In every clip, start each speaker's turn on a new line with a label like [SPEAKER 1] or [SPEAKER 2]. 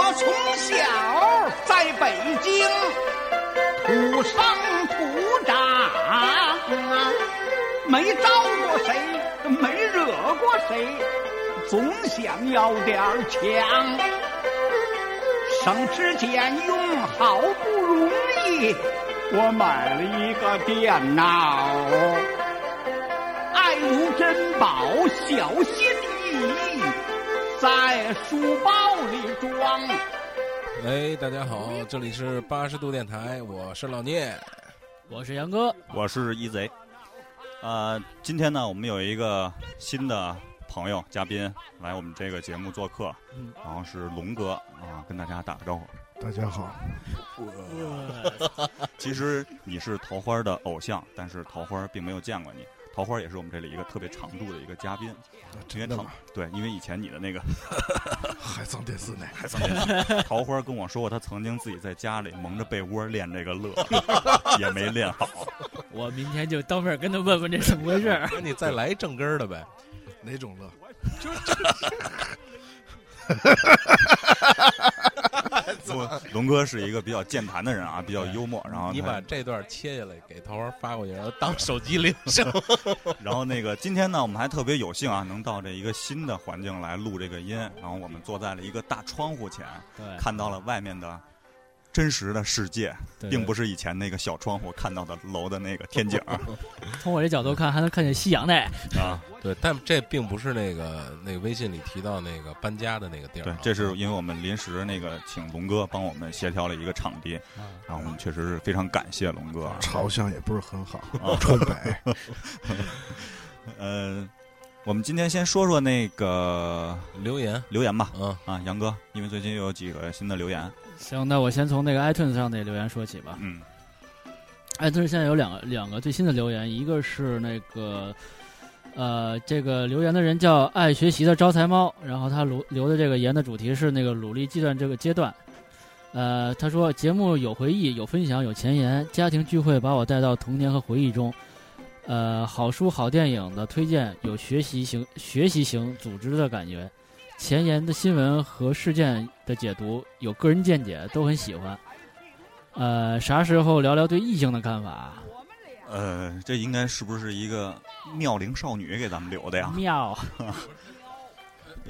[SPEAKER 1] 我从小在北京土生土长，没招过谁，没惹过谁，总想要点儿强。省吃俭用，好不容易我买了一个电脑，爱如珍宝，小心，在书包里装。
[SPEAKER 2] 喂，大家好，这里是八十度电台，我是老聂，
[SPEAKER 3] 我是杨哥，
[SPEAKER 4] 我是一贼。呃，今天呢，我们有一个新的朋友嘉宾来我们这个节目做客，
[SPEAKER 3] 嗯
[SPEAKER 4] 然后是龙哥啊，跟大家打个招呼。
[SPEAKER 5] 大家好，
[SPEAKER 4] 其实你是桃花的偶像，但是桃花并没有见过你。桃花也是我们这里一个特别常驻的一个嘉宾，因为桃？对，因为以前你的那个
[SPEAKER 5] 还上电视呢？
[SPEAKER 4] 还曾经，桃花跟我说过，他曾经自己在家里蒙着被窝练这个乐，也没练好。
[SPEAKER 3] 我明天就当面跟他问问这怎么回事儿。
[SPEAKER 2] 那你再来正根儿的呗。
[SPEAKER 5] 哪种乐？
[SPEAKER 4] 不，龙哥是一个比较健谈的人啊，比较幽默。然后
[SPEAKER 2] 你把这段切下来给桃花发过去，然后当手机铃声。
[SPEAKER 4] 然后那个今天呢，我们还特别有幸啊，能到这一个新的环境来录这个音。然后我们坐在了一个大窗户前，
[SPEAKER 3] 对，
[SPEAKER 4] 看到了外面的真实的世界，
[SPEAKER 3] 对
[SPEAKER 4] 并不是以前那个小窗户看到的楼的那个 天井
[SPEAKER 3] 从我这角度看，还能看见夕阳呢。
[SPEAKER 4] 啊。
[SPEAKER 2] 对，但这并不是那个那个微信里提到那个搬家的那个地儿啊。，
[SPEAKER 4] 对这是因为我们临时那个请龙哥帮我们协调了一个场地，然后我们确实是非常感谢龙哥。
[SPEAKER 5] 朝向也不是很好，
[SPEAKER 4] 啊
[SPEAKER 5] 川北。
[SPEAKER 4] 呃，我们今天先说说那个
[SPEAKER 2] 留言，
[SPEAKER 4] 留言吧。
[SPEAKER 2] 嗯，
[SPEAKER 4] 啊，杨哥，因为最近又有几个新的留言，
[SPEAKER 3] 行，那我先从那个 iTunes 上的留言说起吧。
[SPEAKER 4] 嗯
[SPEAKER 3] iTunes 现在有两个两个最新的留言，一个是那个。呃，这个留言的人叫爱学习的招财猫，然后他留留的这个言的主题是那个努力计算这个阶段。呃，他说节目有回忆，有分享，有前言，家庭聚会把我带到童年和回忆中。呃，好书好电影的推荐，有学习型学习型组织的感觉。前沿的新闻和事件的解读，有个人见解，都很喜欢。呃，啥时候聊聊对异性的看法？
[SPEAKER 4] 呃，这应该是不是一个妙龄少女给咱们留的呀？
[SPEAKER 3] 妙，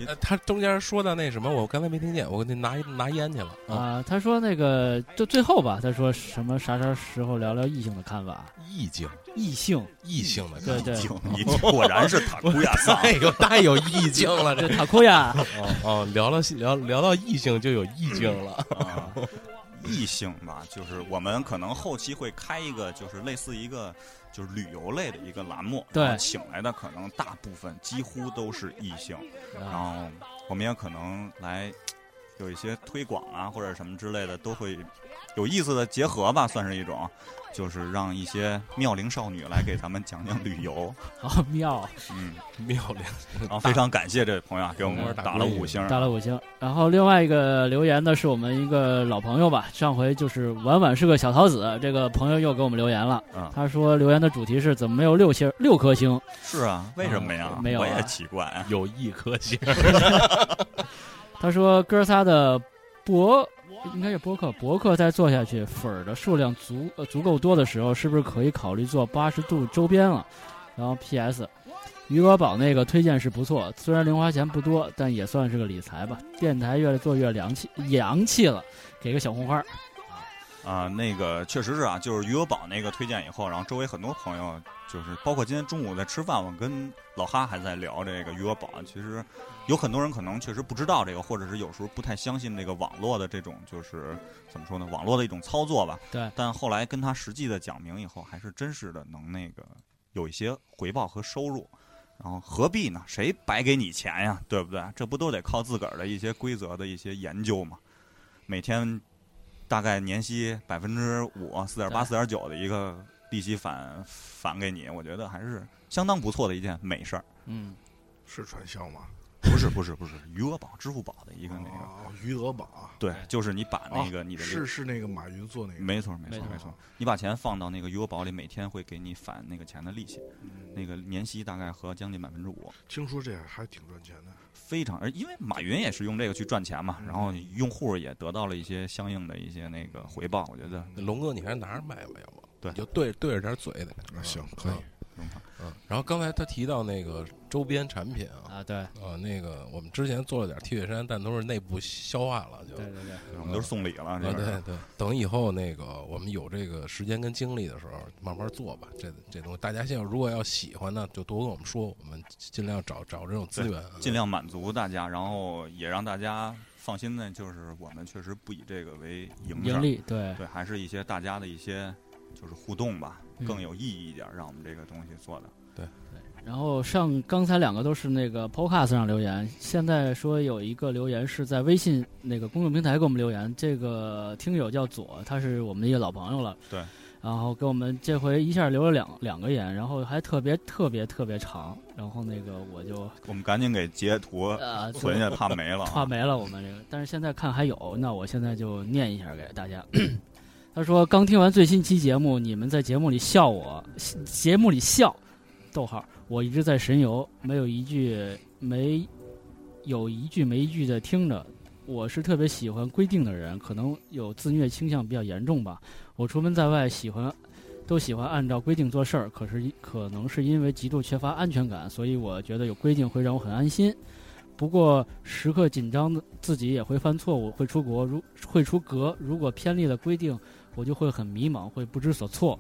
[SPEAKER 2] 呃他中间说的那什么，我刚才没听见，我给你拿拿烟去了啊。
[SPEAKER 3] 啊、他说那个就最后吧，他说什么啥啥时候聊聊异性的看法？
[SPEAKER 2] 意境，
[SPEAKER 3] 异性，
[SPEAKER 2] 异性的
[SPEAKER 3] 对对
[SPEAKER 4] 你果然是塔库亚桑。
[SPEAKER 2] 太有太有意境了，这
[SPEAKER 3] 塔库亚，
[SPEAKER 2] 哦哦，聊了聊聊到异性就有意境了。
[SPEAKER 4] 啊，异性吧，就是我们可能后期会开一个，就是类似一个就是旅游类的一个栏目，
[SPEAKER 3] 对
[SPEAKER 4] 请来的可能大部分几乎都是异性，然
[SPEAKER 3] 啊
[SPEAKER 4] 后我们也可能来有一些推广啊或者什么之类的，都会有意思的结合吧，算是一种。就是让一些妙龄少女来给咱们讲讲旅游，
[SPEAKER 3] 好 妙，
[SPEAKER 4] 嗯，
[SPEAKER 2] 妙龄，
[SPEAKER 4] 然后非常感谢这位朋友啊，给我们打了五星，
[SPEAKER 3] 打了五星。然后另外一个留言呢，是我们一个老朋友吧，上回就是婉婉是个小桃子，这个朋友又给我们留言了。
[SPEAKER 4] 嗯
[SPEAKER 3] 他说留言的主题是怎么没有六星六颗星？
[SPEAKER 4] 是啊，为什么呀？
[SPEAKER 3] 没有啊
[SPEAKER 4] 我也奇怪啊。
[SPEAKER 2] 有一颗星。
[SPEAKER 3] 他说哥仨的博应该是播客，博客再做下去，粉儿的数量足呃足够多的时候，是不是可以考虑做八十度周边了？然后 P.S. 余额宝那个推荐是不错，虽然零花钱不多，但也算是个理财吧。电台越做越洋气洋气了，给个小红花。
[SPEAKER 4] 啊、那个确实是啊，就是余额宝那个推荐以后，然后周围很多朋友，就是包括今天中午在吃饭，我跟老哈还在聊这个余额宝。其实有很多人可能确实不知道这个，或者是有时候不太相信这个网络的这种，就是怎么说呢，网络的一种操作吧。
[SPEAKER 3] 对
[SPEAKER 4] 但后来跟他实际的讲明以后，还是真实的能那个有一些回报和收入。然后何必呢？谁白给你钱呀？对不对？这不都得靠自个儿的一些规则的一些研究吗？每天大概年息百分之五、四点八、四点九的一个利息返返给你，我觉得还是相当不错的一件美事儿。
[SPEAKER 3] 嗯，
[SPEAKER 5] 是传销吗？不是
[SPEAKER 4] 不是不是余额宝、支付宝的一个那个，
[SPEAKER 5] 哦，余额宝。啊，
[SPEAKER 4] 对，就是你把那个你的
[SPEAKER 5] 是是那个马云做那个，
[SPEAKER 4] 没错没
[SPEAKER 3] 没错。
[SPEAKER 4] 错没错，你把钱放到那个余额宝里，每天会给你返那个钱的利息，
[SPEAKER 5] 嗯。
[SPEAKER 4] 那个年息大概合将近百分之五，
[SPEAKER 5] 听说这还挺赚钱的。
[SPEAKER 4] 非常，而因为马云也是用这个去赚钱嘛，然后用户也得到了一些相应的一些那个回报，我觉得
[SPEAKER 2] 龙哥，你还是拿着卖吧，要不
[SPEAKER 4] 对
[SPEAKER 2] 你就对对着点嘴的。
[SPEAKER 5] 啊行，可以。
[SPEAKER 2] 嗯，然后刚才他提到那个周边产品啊，
[SPEAKER 3] 啊，对。
[SPEAKER 2] 啊，那个我们之前做了点 T 恤衫，但都是内部消化了，就
[SPEAKER 3] 对对对，
[SPEAKER 4] 我们都是送礼了，
[SPEAKER 2] 啊，
[SPEAKER 4] 这个
[SPEAKER 2] 对对，等以后那个我们有这个时间跟精力的时候，慢慢做吧。这这东西，大家现在如果要喜欢呢，就多跟我们说，我们尽量找找这种资源，啊。
[SPEAKER 4] 尽量满足大家，然后也让大家放心呢，就是我们确实不以这个为营
[SPEAKER 3] 盈，利对。
[SPEAKER 4] 对，还是一些大家的一些就是互动吧，
[SPEAKER 3] 嗯
[SPEAKER 4] 更有意义一点，让我们这个东西做的。
[SPEAKER 3] 对对然后上刚才两个都是那个 Podcast 上留言，现在说有一个留言是在微信那个公众平台给我们留言，这个听友叫左，他是我们的一个老朋友了。
[SPEAKER 4] 对。
[SPEAKER 3] 然后给我们这回一下留了两两个言，然后还特别特别特别长，然后那个我就
[SPEAKER 4] 我们赶紧给截图
[SPEAKER 3] 呃
[SPEAKER 4] 存下，怕没了
[SPEAKER 3] 怕。没了，我们这个，但是现在看还有，那我现在就念一下给大家。他说：“刚听完最新期节目，你们在节目里笑我，节目里笑，逗号，我一直在神游，没有一句没有一句没一句的听着。我是特别喜欢规定的人，可能有自虐倾向比较严重吧。我出门在外喜欢都喜欢按照规定做事儿，可是可能是因为极度缺乏安全感，所以我觉得有规定会让我很安心。不过时刻紧张的自己也会犯错误，会出国，如会出格。如果偏离了规定，我就会很迷茫，会不知所措。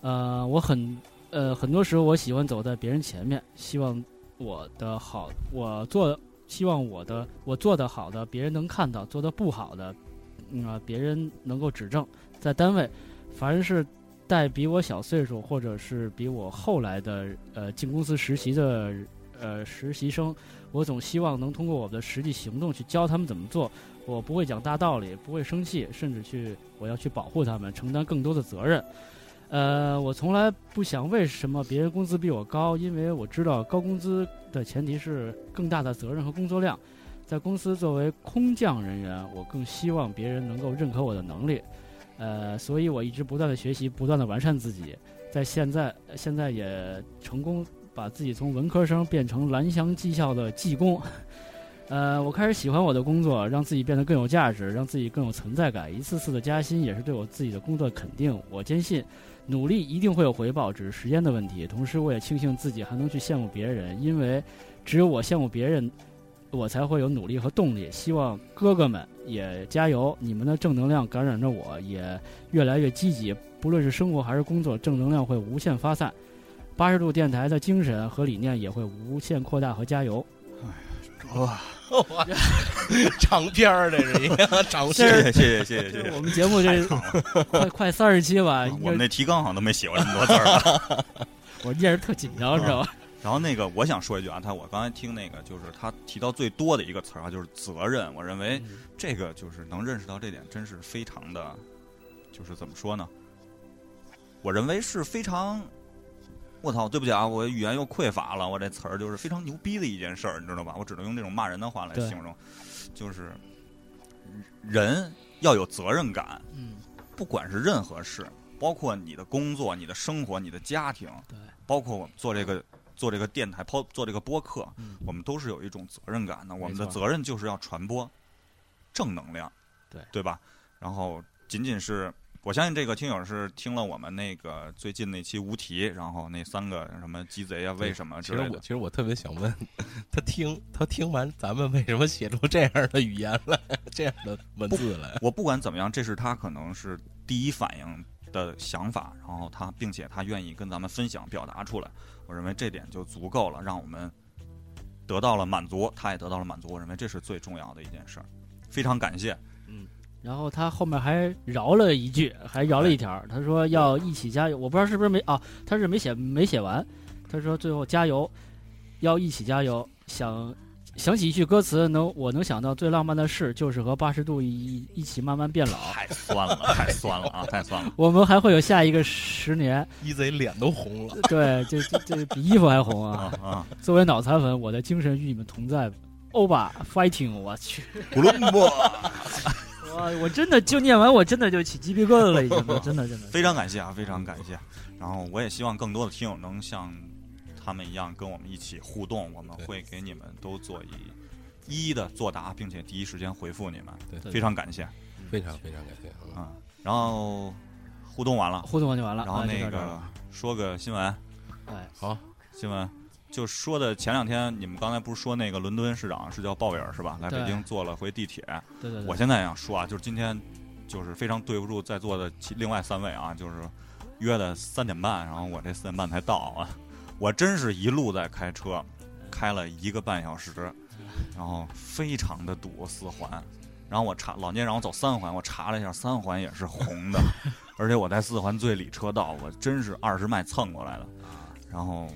[SPEAKER 3] 呃，我很呃，很多时候我喜欢走在别人前面，希望我的好，我做，希望我的我做的好的别人能看到，做的不好的，嗯、啊，别人能够指正。在单位，凡是带比我小岁数或者是比我后来的呃进公司实习的呃实习生，我总希望能通过我的实际行动去教他们怎么做。我不会讲大道理，不会生气，甚至去我要去保护他们，承担更多的责任。呃，我从来不想为什么别人工资比我高，因为我知道高工资的前提是更大的责任和工作量。在公司作为空降人员，我更希望别人能够认可我的能力。呃，所以我一直不断的学习，不断的完善自己。在现在，现在也成功把自己从文科生变成蓝翔技校的技工。呃，我开始喜欢我的工作，让自己变得更有价值，让自己更有存在感。一次次的加薪也是对我自己的工作的肯定。我坚信，努力一定会有回报，只是时间的问题。同时，我也庆幸自己还能去羡慕别人，因为只有我羡慕别人，我才会有努力和动力。希望哥哥们也加油，你们的正能量感染着我，也越来越积极。不论是生活还是工作，正能量会无限发散。八十度电台的精神和理念也会无限扩大和加油。
[SPEAKER 4] 哎呀，这 哇，
[SPEAKER 2] 长篇儿这是一个长
[SPEAKER 4] 谢
[SPEAKER 2] 篇。
[SPEAKER 4] 谢谢谢谢谢谢谢
[SPEAKER 3] 我们节目这快快三十期吧，
[SPEAKER 4] 我们那提纲好像都没写过这么多字儿啊。
[SPEAKER 3] 我念着特紧张，知道吧？
[SPEAKER 4] 然后那个，我想说一句啊，他我刚才听那个，就是他提到最多的一个词儿啊，就是责任。我认为这个就是能认识到这点，真是非常的，就是怎么说呢？我认为是非常，我操，对不起啊，我语言又匮乏了，我这词儿就是非常牛逼的一件事儿，你知道吧？我只能用这种骂人的话来形容，就是人要有责任感，
[SPEAKER 3] 嗯，
[SPEAKER 4] 不管是任何事，包括你的工作、你的生活、你的家庭，
[SPEAKER 3] 对，
[SPEAKER 4] 包括我们做这个做这个电台、抛做这个播客，
[SPEAKER 3] 嗯
[SPEAKER 4] 我们都是有一种责任感的。我们的责任就是要传播正能量，
[SPEAKER 3] 对
[SPEAKER 4] 对吧？然后仅仅是我相信这个听友是听了我们那个最近那期无题，然后那三个什么鸡贼啊，为什么
[SPEAKER 2] 其实我
[SPEAKER 4] 之类的。
[SPEAKER 2] 其实我特别想问，他听他听完咱们为什么写出这样的语言来，这样的文字来？
[SPEAKER 4] 我不管怎么样，这是他可能是第一反应的想法，然后他并且他愿意跟咱们分享表达出来，我认为这点就足够了，让我们得到了满足，他也得到了满足，我认为这是最重要的一件事儿。非常感谢，
[SPEAKER 3] 然后他后面还饶了一句，还饶了一条，他说要一起加油。我不知道是不是没啊，他是没写没写完。他说最后加油，要一起加油。想想起一句歌词，能我能想到最浪漫的事，就是和八十度一一起慢慢变老。
[SPEAKER 4] 太酸了，太酸了啊，太酸了。
[SPEAKER 3] 我们还会有下一个十年。
[SPEAKER 2] 一贼脸都红了。
[SPEAKER 3] 对，这这这比衣服还红啊！
[SPEAKER 4] 啊啊！
[SPEAKER 3] 作为脑残粉，我的精神与你们同在。欧巴 fighting，我去，我我真的就念完，我真的就起鸡皮疙瘩了，已经，真的真的。
[SPEAKER 4] 非常感谢啊，非常感谢。然后我也希望更多的听友能像他们一样跟我们一起互动，我们会给你们都做一一一的作答，并且第一时间回复你们，
[SPEAKER 2] 对
[SPEAKER 4] 非常感谢
[SPEAKER 2] 非常非常感谢。嗯
[SPEAKER 4] 啊。然后互动完了，
[SPEAKER 3] 互动完就完了，
[SPEAKER 4] 然后那个说个新闻，
[SPEAKER 3] 哎，
[SPEAKER 2] 好，
[SPEAKER 4] 新闻就说的前两天你们刚才不是说那个伦敦市长是叫鲍威尔是吧？来北京坐了回地铁。
[SPEAKER 3] 对对对，
[SPEAKER 4] 我现在想说啊，就是今天就是非常对不住在座的其另外三位啊，就是约的三点半，然后我这四点半才到啊，我真是一路在开车，开了一个半小时，然后非常的堵四环，然后我查老聂让我走三环，我查了一下三环也是红的，而且我在四环最里车道，我真是二十迈蹭过来的，然后。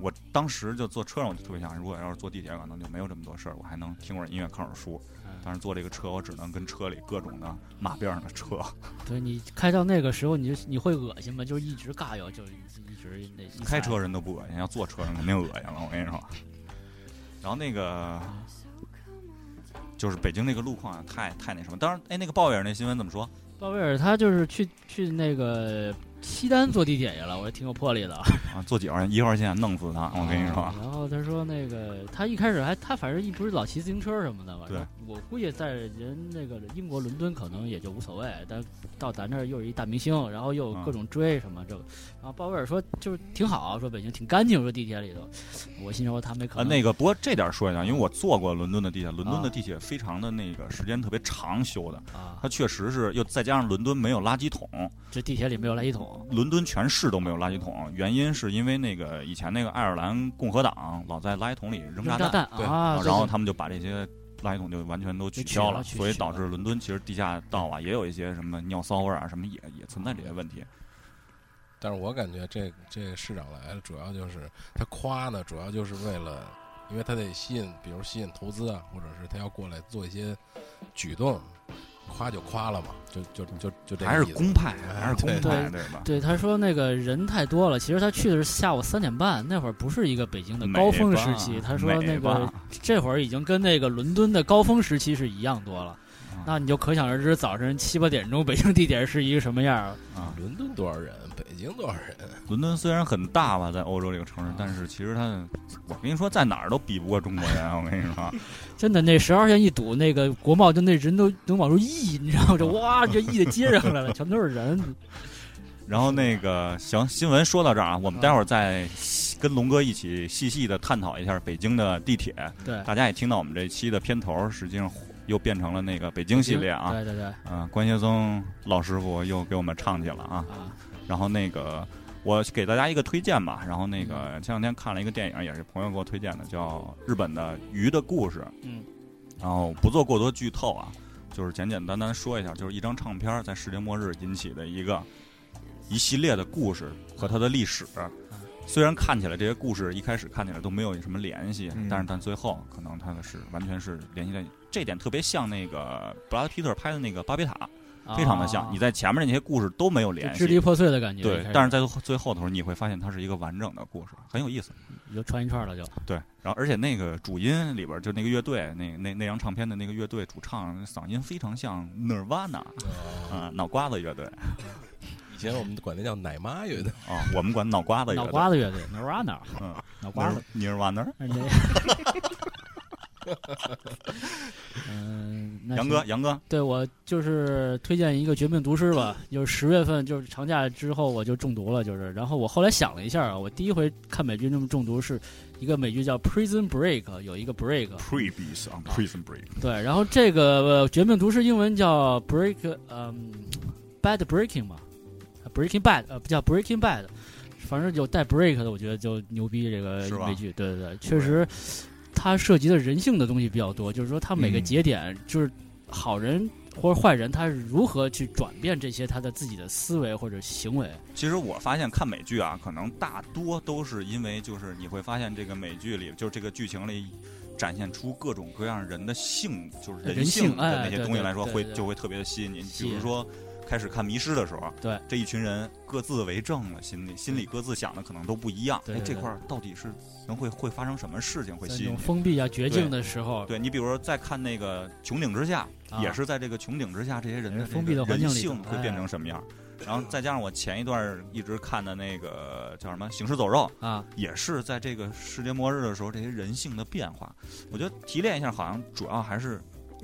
[SPEAKER 4] 我当时就坐车上，我就特别想，如果要是坐地铁，可能就没有这么多事儿，我还能听会儿音乐，看会儿书。但是坐这个车，我只能跟车里各种的马边上的车。
[SPEAKER 3] 对你开到那个时候，你就你会恶心吗？就是一直尬哟，就一直那一
[SPEAKER 4] 开车人都不恶心，要坐车人肯定恶心了。我跟你说。然后那个就是北京那个路况啊，太太那什么。当然，哎，那个鲍威尔那新闻怎么说？
[SPEAKER 3] 鲍威尔他就是去去那个西单坐地铁去了，我也挺有魄力的。
[SPEAKER 4] 啊，坐几号线？一号线弄死他！我跟你说
[SPEAKER 3] 啊，然后他说那个他一开始还他反正一不是老骑自行车什么的嘛。
[SPEAKER 4] 对，
[SPEAKER 3] 我估计在人那个英国伦敦可能也就无所谓，但到咱这儿又是一大明星，然后又有各种追什么这个。然后鲍威尔说就是挺好，说北京挺干净，说地铁里头。我心说他没可
[SPEAKER 4] 啊，
[SPEAKER 3] 能。
[SPEAKER 4] 那个不过这点说一下，因为我坐过伦敦的地铁，伦敦的
[SPEAKER 3] 啊
[SPEAKER 4] 地铁非常的那个时间特别长修的，
[SPEAKER 3] 啊，
[SPEAKER 4] 它确实是又再加上伦敦没有垃圾桶，
[SPEAKER 3] 这地铁里没有垃圾桶。
[SPEAKER 4] 伦敦全市都没有垃圾桶，原因是因为那个以前那个爱尔兰共和党老在垃圾桶里扔炸弹，
[SPEAKER 3] 啊，
[SPEAKER 4] 然后他们就把这些垃圾桶就完全都取消了，所以导致伦敦其实地下道啊也有一些什么尿骚味儿啊什么也也存在这些问题。
[SPEAKER 2] 但是我感觉这这市长来了，主要就是他夸呢，主要就是为了，因为他得吸引，比如吸引投资啊，或者是他要过来做一些举动，夸就夸了嘛，就就就就这
[SPEAKER 4] 还是公派，
[SPEAKER 2] 哎
[SPEAKER 4] 还是公派，对吧？
[SPEAKER 3] 对，他说那个人太多了，其实他去的是下午三点半，那会儿不是一个北京的高峰时期。他说那个这会儿已经跟那个伦敦的高峰时期是一样多了。
[SPEAKER 4] 啊
[SPEAKER 3] 那你就可想而知，早晨七八点钟北京地铁是一个什么样。
[SPEAKER 4] 啊，
[SPEAKER 2] 伦敦多少人，北京多少人，
[SPEAKER 4] 伦敦虽然很大吧，在欧洲这个城市，但是其实它，我跟你说，在哪儿都比不过中国人。我跟你说，
[SPEAKER 3] 真的，那十号线一堵，那个国贸就那人都能往出溢，你知道吗？这 哇，这溢的接上来了，全都是人。
[SPEAKER 4] 然后那个行，新闻说到这儿啊，我们待会儿再跟龙哥一起细细的探讨一下北京的地铁。
[SPEAKER 3] 对，
[SPEAKER 4] 大家也听到我们这期的片头，实际上又变成了那个北京系列啊。
[SPEAKER 3] 对对对
[SPEAKER 4] 嗯、关学松老师傅又给我们唱起了啊。
[SPEAKER 3] 啊，
[SPEAKER 4] 然后那个我给大家一个推荐吧。然后那个前两天看了一个电影，也是朋友给我推荐的，叫日本的《鱼的故事》。
[SPEAKER 3] 嗯。
[SPEAKER 4] 然后不做过多剧透啊，就是简简单单说一下，就是一张唱片在世界末日引起的一个一系列的故事和它的历史。虽然看起来这些故事一开始看起来都没有什么联系，
[SPEAKER 5] 嗯
[SPEAKER 4] 但是但最后可能它的是完全是联系在这点特别像那个布拉德皮特拍的那个《巴别塔》，非常的像。
[SPEAKER 3] 啊
[SPEAKER 4] 你在前面那些故事都没有联系，
[SPEAKER 3] 支离破碎的感觉。
[SPEAKER 4] 对但是在最后的时候你会发现它是一个完整的故事，很有意思。
[SPEAKER 3] 你就串一串了就。
[SPEAKER 4] 对，然后而且那个主音里边就那个乐队，那那那张唱片的那个乐队主唱嗓音非常像 Nirvana 啊、脑瓜子乐队
[SPEAKER 2] 以前我们管那叫奶妈乐队，
[SPEAKER 4] 啊，我们管脑瓜子乐队脑。
[SPEAKER 3] 瓜子乐队 Nirvana，
[SPEAKER 4] 嗯，
[SPEAKER 3] 脑瓜子。
[SPEAKER 4] Nirvana。
[SPEAKER 3] 嗯，
[SPEAKER 4] 杨哥，杨哥，
[SPEAKER 3] 对我就是推荐一个《绝命毒师》吧，就是十月份就是长假之后我就中毒了，就是，然后我后来想了一下啊，我第一回看美剧那么中毒是一个美剧叫《Prison Break》，有一个
[SPEAKER 4] break，Previous on Prison Break。
[SPEAKER 3] 对，然后这个、呃绝命毒师》英文叫 Break，嗯，Bad Breaking 嘛，Breaking Bad，呃，不叫 Breaking Bad，反正有带 break 的，我觉得就牛逼。这个美剧，对对对，确实，它涉及的人性的东西比较多，就是说它每个
[SPEAKER 5] 嗯
[SPEAKER 3] 节点，就是好人或者坏人，他是如何去转变这些他的自己的思维或者行为。
[SPEAKER 4] 其实我发现看美剧啊，可能大多都是因为就是你会发现这个美剧里，就是这个剧情里。展现出各种各样人的性，就是
[SPEAKER 3] 人
[SPEAKER 4] 性的那些东西来说，会就会特别的吸引你。比如说开始看《迷失》的时候，
[SPEAKER 3] 对
[SPEAKER 4] 这一群人各自为政了，心里心里各自想的可能都不一样。哎，
[SPEAKER 3] 对
[SPEAKER 4] 这块儿到底是能会会发生什么事情会吸引你？
[SPEAKER 3] 封闭啊、绝境的时候，
[SPEAKER 4] 对你，比如说再看那个《穹顶之下》，
[SPEAKER 3] 啊
[SPEAKER 4] 也是在这个穹顶之下，这些人的
[SPEAKER 3] 封闭的环境
[SPEAKER 4] 性会变
[SPEAKER 3] 哎
[SPEAKER 4] 成什么样？然后再加上我前一段一直看的那个叫什么《行尸走肉》，
[SPEAKER 3] 啊，
[SPEAKER 4] 也是在这个世界末日的时候，这些人性的变化。我觉得提炼一下，好像主要还是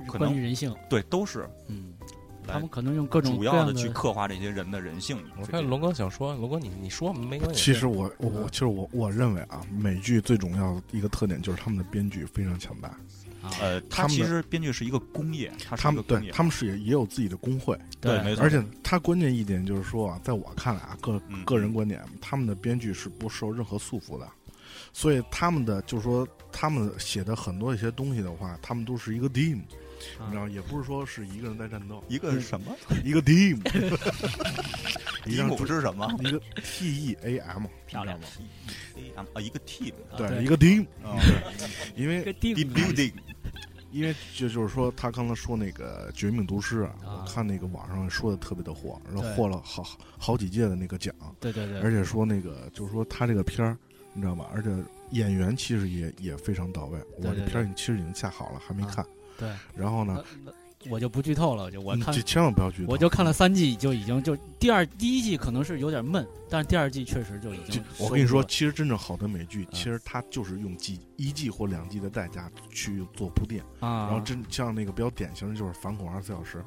[SPEAKER 4] 可能
[SPEAKER 3] 关于人性，
[SPEAKER 4] 对，都是
[SPEAKER 3] 嗯，
[SPEAKER 4] 来
[SPEAKER 3] 他们可能用各种
[SPEAKER 4] 主
[SPEAKER 3] 各样
[SPEAKER 4] 要的去刻画这些人的人性。
[SPEAKER 2] 我看龙哥想说，龙哥你你说没关系。
[SPEAKER 5] 其实我我我其实我我认为啊，美剧最重要的一个特点就是他们的编剧非常强大，
[SPEAKER 3] 啊，
[SPEAKER 4] 呃，
[SPEAKER 5] 他们
[SPEAKER 4] 其实编剧是一个工业，
[SPEAKER 5] 他们对他们是也也有自己的工会，
[SPEAKER 4] 对，没错，
[SPEAKER 5] 而且他关键一点就是说啊，在我看来啊，个
[SPEAKER 4] 嗯。
[SPEAKER 5] 个人观点，他们的编剧是不受任何束缚的，所以他们的就是说他们写的很多一些东西的话，他们都是一个 team，
[SPEAKER 3] 啊
[SPEAKER 5] 你知道，也不是说是一个人在战斗，
[SPEAKER 4] 一个是什么？
[SPEAKER 5] 一个 team，
[SPEAKER 4] 迪姆是什么？
[SPEAKER 5] 一个 T E A M，
[SPEAKER 3] 漂亮吗？T E
[SPEAKER 4] A M 啊，一个 team，
[SPEAKER 5] 对，一个 team，
[SPEAKER 4] 啊
[SPEAKER 5] 因为
[SPEAKER 4] ，team building，
[SPEAKER 5] 因为就就是说，他刚才说那个《绝命毒师》啊，
[SPEAKER 3] 啊
[SPEAKER 5] 我看那个网上说的特别的火，然后获了好好几届的那个奖，
[SPEAKER 3] 对对对，
[SPEAKER 5] 而且说那个就是说他这个片儿，你知道吗？而且演员其实也也非常到位。我这片儿其实已经下好了，还没
[SPEAKER 3] 啊
[SPEAKER 5] 看。
[SPEAKER 3] 对，
[SPEAKER 5] 然后呢，
[SPEAKER 3] 我就不剧透了，就我看
[SPEAKER 5] 你这千万不要剧透。
[SPEAKER 3] 我就看了三季，就已经就第二第一季可能是有点闷，但是第二季确实就已经
[SPEAKER 5] 我跟你说，其实真正好的美剧，
[SPEAKER 3] 啊
[SPEAKER 5] 其实它就是用季一季或两季的代价去做铺垫。
[SPEAKER 3] 啊，
[SPEAKER 5] 然后真像那个比较典型的就是反恐二十四小时，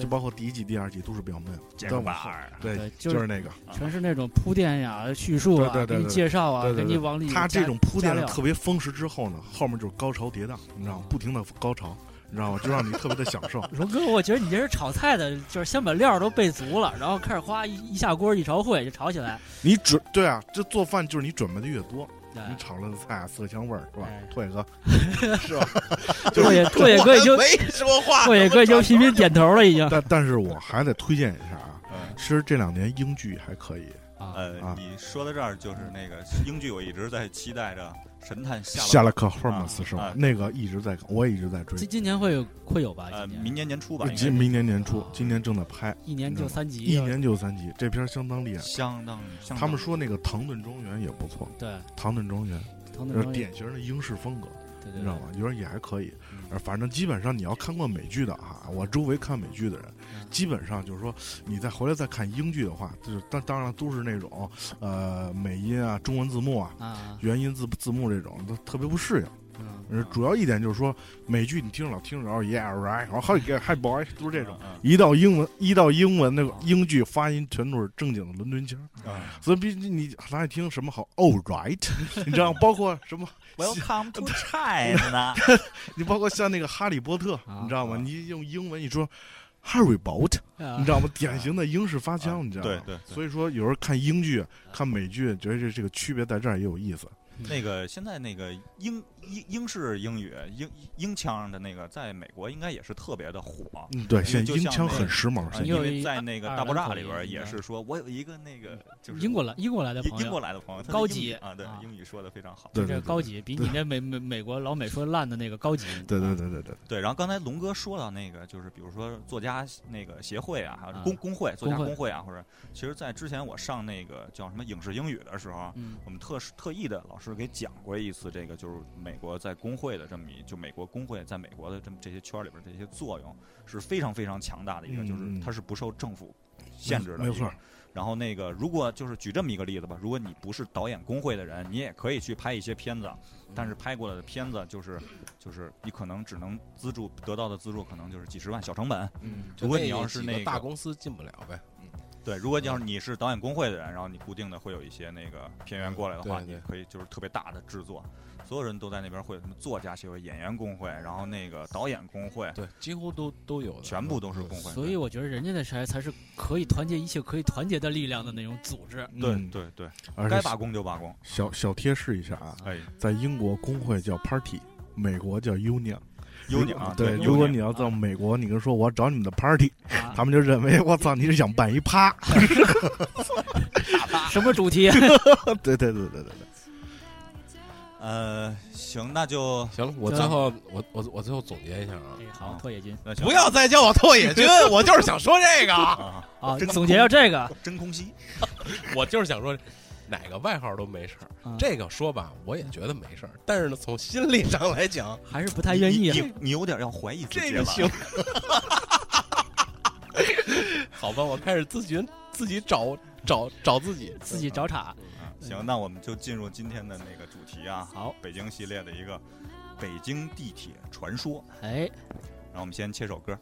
[SPEAKER 5] 就包括第一季、第二季都是比较闷。
[SPEAKER 4] 健
[SPEAKER 5] 再往后，
[SPEAKER 4] 身板儿，
[SPEAKER 5] 对
[SPEAKER 3] 对，就
[SPEAKER 5] 就是是那个。
[SPEAKER 3] 全是那种铺垫呀、叙述啊，给你
[SPEAKER 5] 对对对对
[SPEAKER 3] 介绍啊，给你往里
[SPEAKER 5] 他这种铺垫的特别丰实之后呢，后面就是高潮迭宕，你知道吗？不停的高潮，你知道吗？就让你特别的享受。
[SPEAKER 3] 龙哥，我觉得你这是炒菜的，就是先把料都备足了，然后开始哗一一下锅一炒烩就炒起来。
[SPEAKER 5] 你准对啊，这做饭就是你准备的越多，你炒了的菜啊色香味儿是吧
[SPEAKER 3] 哎？
[SPEAKER 5] 拓野哥 是吧？
[SPEAKER 3] 拓野拓野哥已经
[SPEAKER 2] 没说话
[SPEAKER 3] 拓野哥已经频频点头了，已经
[SPEAKER 5] 但但是我还得推荐一下啊，
[SPEAKER 4] 嗯。
[SPEAKER 5] 其实这两年英剧还可以，
[SPEAKER 3] 啊，
[SPEAKER 4] 呃
[SPEAKER 5] 啊，
[SPEAKER 4] 你说到这儿，就是那个英剧，我一直在期待着《神探夏
[SPEAKER 5] 夏
[SPEAKER 4] 洛
[SPEAKER 5] 洛克霍姆斯是
[SPEAKER 4] 啊
[SPEAKER 5] 吧？那个一直在看，我也一直在追
[SPEAKER 3] 今。今年会有会有吧？
[SPEAKER 4] 呃，
[SPEAKER 3] 今
[SPEAKER 4] 明年年初吧，
[SPEAKER 5] 今
[SPEAKER 4] 是
[SPEAKER 5] 明年年初
[SPEAKER 3] 啊，
[SPEAKER 5] 今年正在拍，
[SPEAKER 3] 一年就三集，
[SPEAKER 5] 一年就三集，这片儿相当厉害。
[SPEAKER 4] 相当相当。
[SPEAKER 5] 他们说那个《唐顿庄园》也不错，
[SPEAKER 3] 对，《
[SPEAKER 5] 唐顿庄园》
[SPEAKER 3] 唐顿庄园
[SPEAKER 5] 就是典型的英式风格，
[SPEAKER 3] 对对对
[SPEAKER 5] 你知道吗？有点也还可以。反正基本上你要看过美剧的啊，我周围看美剧的人，
[SPEAKER 3] 嗯
[SPEAKER 5] 基本上就是说你再回来再看英剧的话，就是当当然都是那种呃美音啊、中文字幕啊、
[SPEAKER 3] 啊，
[SPEAKER 5] 原音字字幕这种都特别不适应。
[SPEAKER 3] 嗯
[SPEAKER 5] 呃主要一点就是说美剧你听着老听着，然后 yeah right，然后 hi hi boy 都是这种。
[SPEAKER 4] 嗯
[SPEAKER 5] 一到英文，一到英文那个英剧发音全都是正经的伦敦腔，
[SPEAKER 4] 嗯
[SPEAKER 5] 所以必须你咱爱听什么好，all right，你知道？包括什么
[SPEAKER 4] Welcome to China。
[SPEAKER 5] 你包括像那个《哈利波特》
[SPEAKER 3] 啊
[SPEAKER 5] 你知道吗？
[SPEAKER 4] 啊
[SPEAKER 5] 你用英文你说 Harry
[SPEAKER 3] 啊
[SPEAKER 5] 你知道吗？典型的英式发枪，
[SPEAKER 4] 啊
[SPEAKER 5] 你知道吗？
[SPEAKER 4] 对
[SPEAKER 5] 所以说有时候看英剧、看美剧，觉得这这个区别在这儿也有意思。
[SPEAKER 4] 那个现在那个英英英式英语英英腔的那个，在美国应该也是特别的火。
[SPEAKER 5] 嗯，对，
[SPEAKER 4] 就
[SPEAKER 5] 现在英腔很时髦，
[SPEAKER 4] 因为在那个大爆炸里边也是说，我有一个那个就是
[SPEAKER 3] 英国来英国来的
[SPEAKER 4] 英英
[SPEAKER 3] 朋友，
[SPEAKER 4] 国来的朋友，
[SPEAKER 3] 高级
[SPEAKER 4] 啊，对
[SPEAKER 3] 啊
[SPEAKER 4] 英语说的非常好。
[SPEAKER 5] 对
[SPEAKER 3] 这个高级，比你那美美美国老美说烂的那个高级。
[SPEAKER 5] 对对对对对，
[SPEAKER 4] 对，然后刚才龙哥说到那个，就是比如说作家那个协会啊，还有
[SPEAKER 3] 啊
[SPEAKER 4] 工工会、作家
[SPEAKER 3] 工会
[SPEAKER 4] 啊，或者其实，在之前我上那个叫什么影视英语的时候，
[SPEAKER 3] 嗯
[SPEAKER 4] 我们特特意的老师给讲过一次这个，就是美国在工会的这么一，就美国工会在美国的这么这些圈儿里边儿这些作用是非常非常强大的一个，就是它是不受政府限制的，
[SPEAKER 5] 没错。
[SPEAKER 4] 然后那个，如果就是举这么一个例子吧，如果你不是导演工会的人，你也可以去拍一些片子，但是拍过来的片子就是就是你可能只能资助得到的资助可能就是几十万小成本。
[SPEAKER 3] 嗯
[SPEAKER 4] 如果你要是那个
[SPEAKER 2] 大公司进不了呗，嗯。
[SPEAKER 4] 对，如果你要是你是导演工会的人，然后你固定的会有一些那个片源过来的话，你可以就是特别大的制作，所有人都在那边会有什么作家协会、演员工会，然后那个导演工会，
[SPEAKER 2] 对，几乎都都有的，
[SPEAKER 4] 全部都是工会。
[SPEAKER 3] 所以我觉得人家那才才是可以团结一切可以团结的力量的那种组织。
[SPEAKER 4] 对
[SPEAKER 5] 嗯
[SPEAKER 4] 对对，
[SPEAKER 5] 而且
[SPEAKER 4] 该罢工就罢工。
[SPEAKER 5] 小小贴士一下啊，
[SPEAKER 4] 哎，
[SPEAKER 5] 在英国工会叫 party，美国叫 union。
[SPEAKER 4] 优你啊，
[SPEAKER 5] 对，如果
[SPEAKER 4] 你
[SPEAKER 5] 你要到美国，你跟说我要找你们的 party，
[SPEAKER 3] 啊
[SPEAKER 5] 他们就认为我操你是想办一趴。
[SPEAKER 3] 什么主题？
[SPEAKER 5] 对对对对对对。
[SPEAKER 4] 呃，行，那就
[SPEAKER 2] 行了，我最后我我我最后总结一下啊，
[SPEAKER 3] 哎，好，拓野君
[SPEAKER 2] 不要再叫我拓野君，我就是想说这个，
[SPEAKER 4] 啊，
[SPEAKER 3] 啊，
[SPEAKER 4] 真
[SPEAKER 3] 总结要这个，
[SPEAKER 4] 真空吸。
[SPEAKER 2] 我就是想说。哪个外号都没事儿，
[SPEAKER 3] 啊
[SPEAKER 2] 这个说吧，我也觉得没事儿。但是呢，从心理上来讲，
[SPEAKER 3] 还是不太愿意啊
[SPEAKER 4] 你。你你有点要怀疑自己了。
[SPEAKER 2] 这个行。好吧，我开始自己自己找找找自己，
[SPEAKER 3] 自己找茬。
[SPEAKER 4] 嗯行，那我们就进入今天的那个主题啊，
[SPEAKER 3] 好，
[SPEAKER 4] 北京系列的一个北京地铁传说。
[SPEAKER 3] 哎，
[SPEAKER 4] 然后我们先切首歌。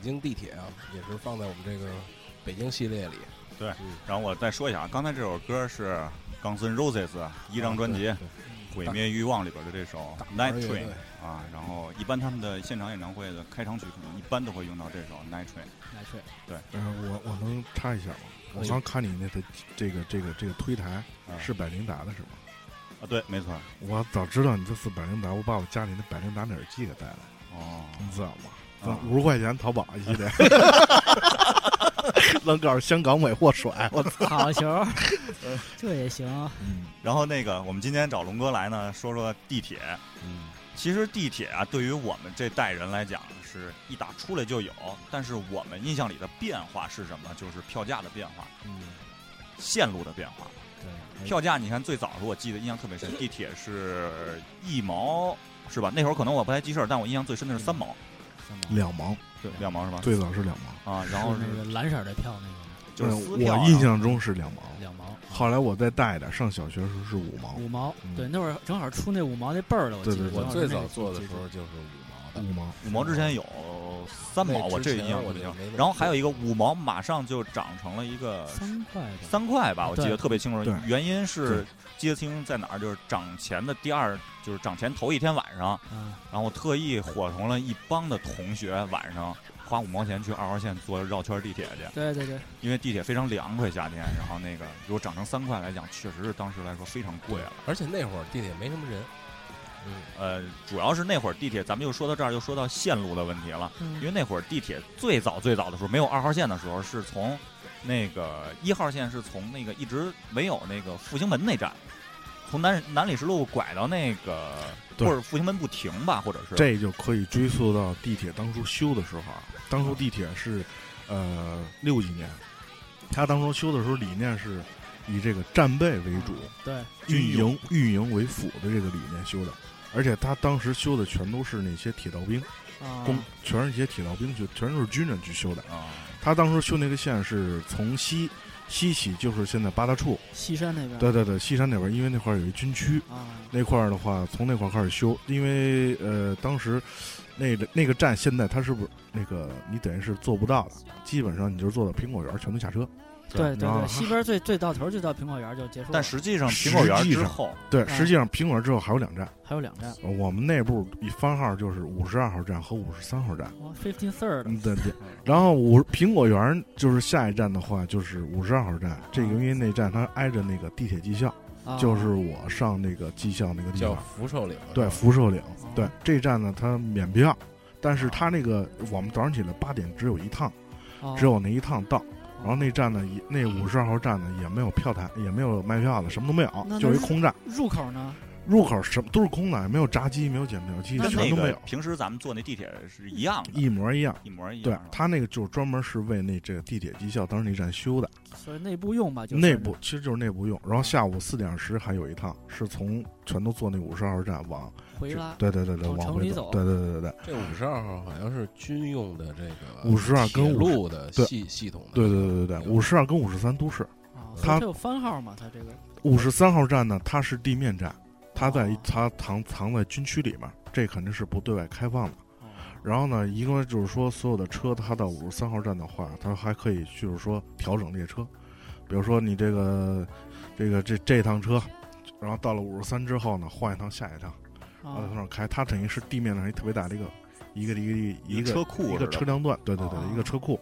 [SPEAKER 2] 京地铁啊，也是放在我们这个北京系列里。
[SPEAKER 4] 对
[SPEAKER 2] 嗯，
[SPEAKER 4] 然后我再说一下啊，刚才这首歌是 Guns N' Roses 一张专辑
[SPEAKER 2] 啊《
[SPEAKER 4] 毁灭欲望》里边的这首《Night Train》啊，然后一般他们的现场演唱会的开场曲可能一般都会用到这首《Night Train》。
[SPEAKER 3] 来睡。
[SPEAKER 5] 嗯，我我能插一下吗？我刚看你那个这个这个这个推台
[SPEAKER 4] 啊
[SPEAKER 5] 是百灵达的是吗？
[SPEAKER 4] 啊，对，没错。
[SPEAKER 5] 我早知道你这次百灵达，我把我家里的百灵达那耳机给带来了，
[SPEAKER 4] 哦，
[SPEAKER 5] 你知道吗？
[SPEAKER 4] 啊
[SPEAKER 5] 五十块钱淘宝一系列，能搞香港尾货甩，我操！
[SPEAKER 3] 好球，这也行。
[SPEAKER 5] 嗯
[SPEAKER 4] 然后那个，我们今天找龙哥来呢，说说地铁。
[SPEAKER 5] 嗯
[SPEAKER 4] 其实地铁啊，对于我们这代人来讲，是一打出来就有。但是我们印象里的变化是什么？就是票价的变化，
[SPEAKER 5] 嗯，
[SPEAKER 4] 线路的变化。
[SPEAKER 5] 对，
[SPEAKER 4] 票价，你看最早的时候，我记得印象特别深，地铁是一毛，是吧？那会儿可能我不太记事儿，但我印象最深的是三毛，
[SPEAKER 5] 两毛，
[SPEAKER 4] 对，两毛是吧？
[SPEAKER 5] 最早是两毛，
[SPEAKER 4] 啊，然后
[SPEAKER 3] 是那个蓝色的票，那个
[SPEAKER 4] 就是
[SPEAKER 5] 我印象中是两毛，
[SPEAKER 3] 两毛，
[SPEAKER 5] 后来我再大一点，上小学的时候是五毛，
[SPEAKER 3] 五毛
[SPEAKER 5] 嗯。
[SPEAKER 3] 对，那会儿正好出那五毛那辈儿的，我记得。
[SPEAKER 5] 对对
[SPEAKER 2] 我最早做的时候就是五毛的，
[SPEAKER 5] 五毛，
[SPEAKER 4] 五毛之前有三毛，我这印象特别深
[SPEAKER 2] 我就没怎么
[SPEAKER 4] 然后还有一个五毛，马上就涨成了一个
[SPEAKER 3] 三块吧，
[SPEAKER 4] 三块吧，我记得特别清楚。原因是
[SPEAKER 5] 对
[SPEAKER 4] 记得清在哪儿，就是涨钱的第二，就是涨钱头一天晚上，
[SPEAKER 3] 嗯，
[SPEAKER 4] 然后我特意伙同了一帮的同学晚上花五毛钱去二号线坐绕圈地铁去，
[SPEAKER 3] 对对对，
[SPEAKER 4] 因为地铁非常凉快夏天，然后那个如果涨成三块来讲，确实是当时来说非常贵了。
[SPEAKER 2] 而且那会儿地铁没什么人，嗯，
[SPEAKER 4] 呃，主要是那会儿地铁，咱们又说到这儿，又说到线路的问题了。因为那会儿地铁最早最早的时候，没有二号线的时候，是从那个一号线是从那个一直没有那个复兴门那站，从南南礼士路拐到那个
[SPEAKER 5] 对
[SPEAKER 4] 或者复兴门不停吧，或者是
[SPEAKER 5] 这就可以追溯到地铁当初修的时候啊。当初地铁是，呃，六几年，他当初修的时候理念是以这个战备为主，
[SPEAKER 3] 对，
[SPEAKER 5] 运营运营为辅的这个理念修的。而且他当时修的全都是那些铁道兵，
[SPEAKER 3] 啊
[SPEAKER 5] 工全是一些铁道兵去，全都是军人去修的。
[SPEAKER 4] 啊，
[SPEAKER 5] 他当时修那个线是从西西起，就是现在八大处，
[SPEAKER 3] 西山那边。
[SPEAKER 5] 对对对，西山那边，因为那块儿有一军区，
[SPEAKER 3] 啊，
[SPEAKER 5] 那块儿的话，从那块儿开始修，因为呃，当时那个那个站现在它是不是那个你等于是做不到了，基本上你就是坐到苹果园全都下车。
[SPEAKER 3] 对对对，西边最最到头就到苹果园就结束了。
[SPEAKER 4] 但实际上苹果园之后，
[SPEAKER 5] 对，
[SPEAKER 3] 嗯
[SPEAKER 5] 实际上苹果园之后还有两站，
[SPEAKER 3] 还有两站，
[SPEAKER 5] 我们内部一番号就是五十二号站和五十三号站。
[SPEAKER 3] 哦，fifteen third，
[SPEAKER 5] 嗯，对对。然后五苹果园就是下一站的话就是五十二号站，这个因为那站它挨着那个地铁技校，
[SPEAKER 3] 啊
[SPEAKER 5] 就是我上那个技校那个地
[SPEAKER 2] 叫
[SPEAKER 5] 方。
[SPEAKER 2] 福寿岭，
[SPEAKER 5] 对，福寿岭。
[SPEAKER 3] 哦
[SPEAKER 5] 对，这站呢它免票，但是它那个我们早上起来八点只有一趟，
[SPEAKER 3] 哦
[SPEAKER 5] 只有那一趟到。然后那站呢，也那五十二号站呢也没有票台，也没有卖票的，什么都没有，就是一空站。
[SPEAKER 3] 入口呢？
[SPEAKER 5] 入口什么都是空的，没有闸机，没有检票机，全都没有，
[SPEAKER 4] 平时咱们坐那地铁是一样的，
[SPEAKER 5] 一模一样。
[SPEAKER 4] 一模一样。
[SPEAKER 5] 对他那个就是专门是为那这个地铁绩效当时那站修的，
[SPEAKER 3] 所以内部用吧，就是
[SPEAKER 5] 内部其实就是内部用。然后下午四点十还有一趟是从全都坐那五十二号站往，
[SPEAKER 3] 回拉。
[SPEAKER 5] 对对对对，
[SPEAKER 3] 往
[SPEAKER 5] 往回
[SPEAKER 3] 城里走
[SPEAKER 5] 对对对对对
[SPEAKER 2] 这五十二号好像是军用的这个
[SPEAKER 5] 五十二跟
[SPEAKER 2] 铁
[SPEAKER 5] 50
[SPEAKER 2] 路的
[SPEAKER 5] 对
[SPEAKER 2] 系系统的，
[SPEAKER 5] 对对对对对，五十二跟五十三都是。它
[SPEAKER 3] 有番号吗？它这个
[SPEAKER 5] 五十三号站呢，它是地面站，它在
[SPEAKER 3] 哦
[SPEAKER 5] 它藏藏在军区里面，这肯定是不对外开放的。
[SPEAKER 3] 哦
[SPEAKER 5] 然后呢，一个就是说，所有的车它到五十三号站的话，它还可以就是说调整列车，比如说你这个这个这这趟车，然后到了五十三之后呢，换一趟下一趟，然后从那儿开，它等于是地面上一特别大的一个一个一个一个
[SPEAKER 4] 车库
[SPEAKER 5] 一个车辆段，对对对，
[SPEAKER 3] 哦
[SPEAKER 5] 一个车库。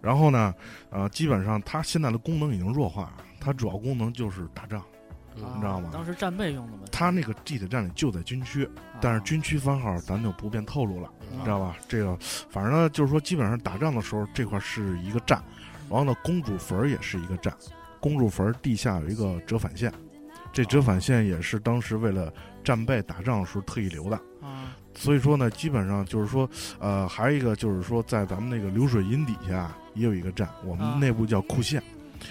[SPEAKER 5] 然后呢，呃，基本上它现在的功能已经弱化了，它主要功能就是打仗。你知道吗
[SPEAKER 3] 当时战备用的嘛。
[SPEAKER 5] 它那个地铁站里就在军区，但是
[SPEAKER 3] 啊
[SPEAKER 5] 军区番号咱就不便透露了，
[SPEAKER 2] 嗯
[SPEAKER 5] 你知道吧？这个反正呢，就是说基本上打仗的时候这块是一个站，然后呢，公主坟也是一个站，公主坟地下有一个折返线，这折返线也是当时为了战备打仗的时候特意留的。
[SPEAKER 3] 啊
[SPEAKER 5] 所以说呢，基本上就是说，呃，还有一个就是说，在咱们那个流水营底下也有一个站，我
[SPEAKER 3] 啊
[SPEAKER 5] 们内部叫库线。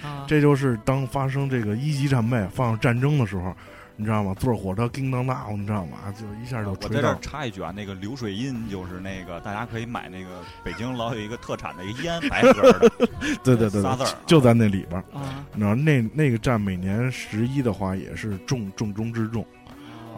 [SPEAKER 3] 啊，
[SPEAKER 5] 这就是当发生这个一级战备、发生战争的时候，你知道吗？坐火车叮当当，你知道吗？就一下就
[SPEAKER 4] 我在这儿。插一句啊，那个流水印就是那个大家可以买那个北京老有一个特产的一个烟，白盒的，
[SPEAKER 5] 对对对对，
[SPEAKER 4] 仨字儿啊，
[SPEAKER 5] 就在那里边儿。
[SPEAKER 3] 啊
[SPEAKER 5] 你知道那那个站每年十一的话也是重重中之重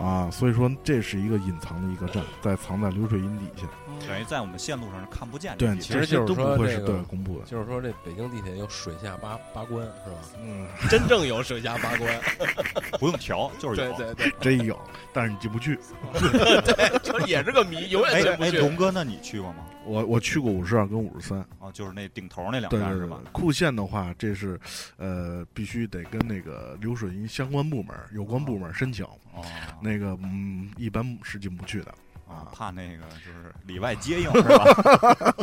[SPEAKER 5] 啊，所以说这是一个隐藏的一个站，在藏在流水音底下。
[SPEAKER 4] 等于在我们线路上是看不见
[SPEAKER 5] 对
[SPEAKER 4] 这，地方。
[SPEAKER 5] 这些都不会是
[SPEAKER 2] 这个
[SPEAKER 5] 对外公布的。
[SPEAKER 2] 就是说这北京地铁有水下八八关是吧？
[SPEAKER 5] 嗯，
[SPEAKER 2] 真正有水下八关，
[SPEAKER 4] 不用调，就是有。
[SPEAKER 2] 对对，
[SPEAKER 5] 真有，但是你进不去。
[SPEAKER 2] 这也是个谜，永远进不去。
[SPEAKER 4] 龙哥，那你去过吗？
[SPEAKER 5] 我我去过五十二跟五十三，
[SPEAKER 4] 哦，就是那顶头那两站是吧？，
[SPEAKER 5] 库线的话，这是呃必须得跟那个流水营相关部门、有关部门申请。
[SPEAKER 4] 哦，
[SPEAKER 5] 那个嗯，一般是进不去的。
[SPEAKER 4] 啊，怕那个就是里外接应是吧？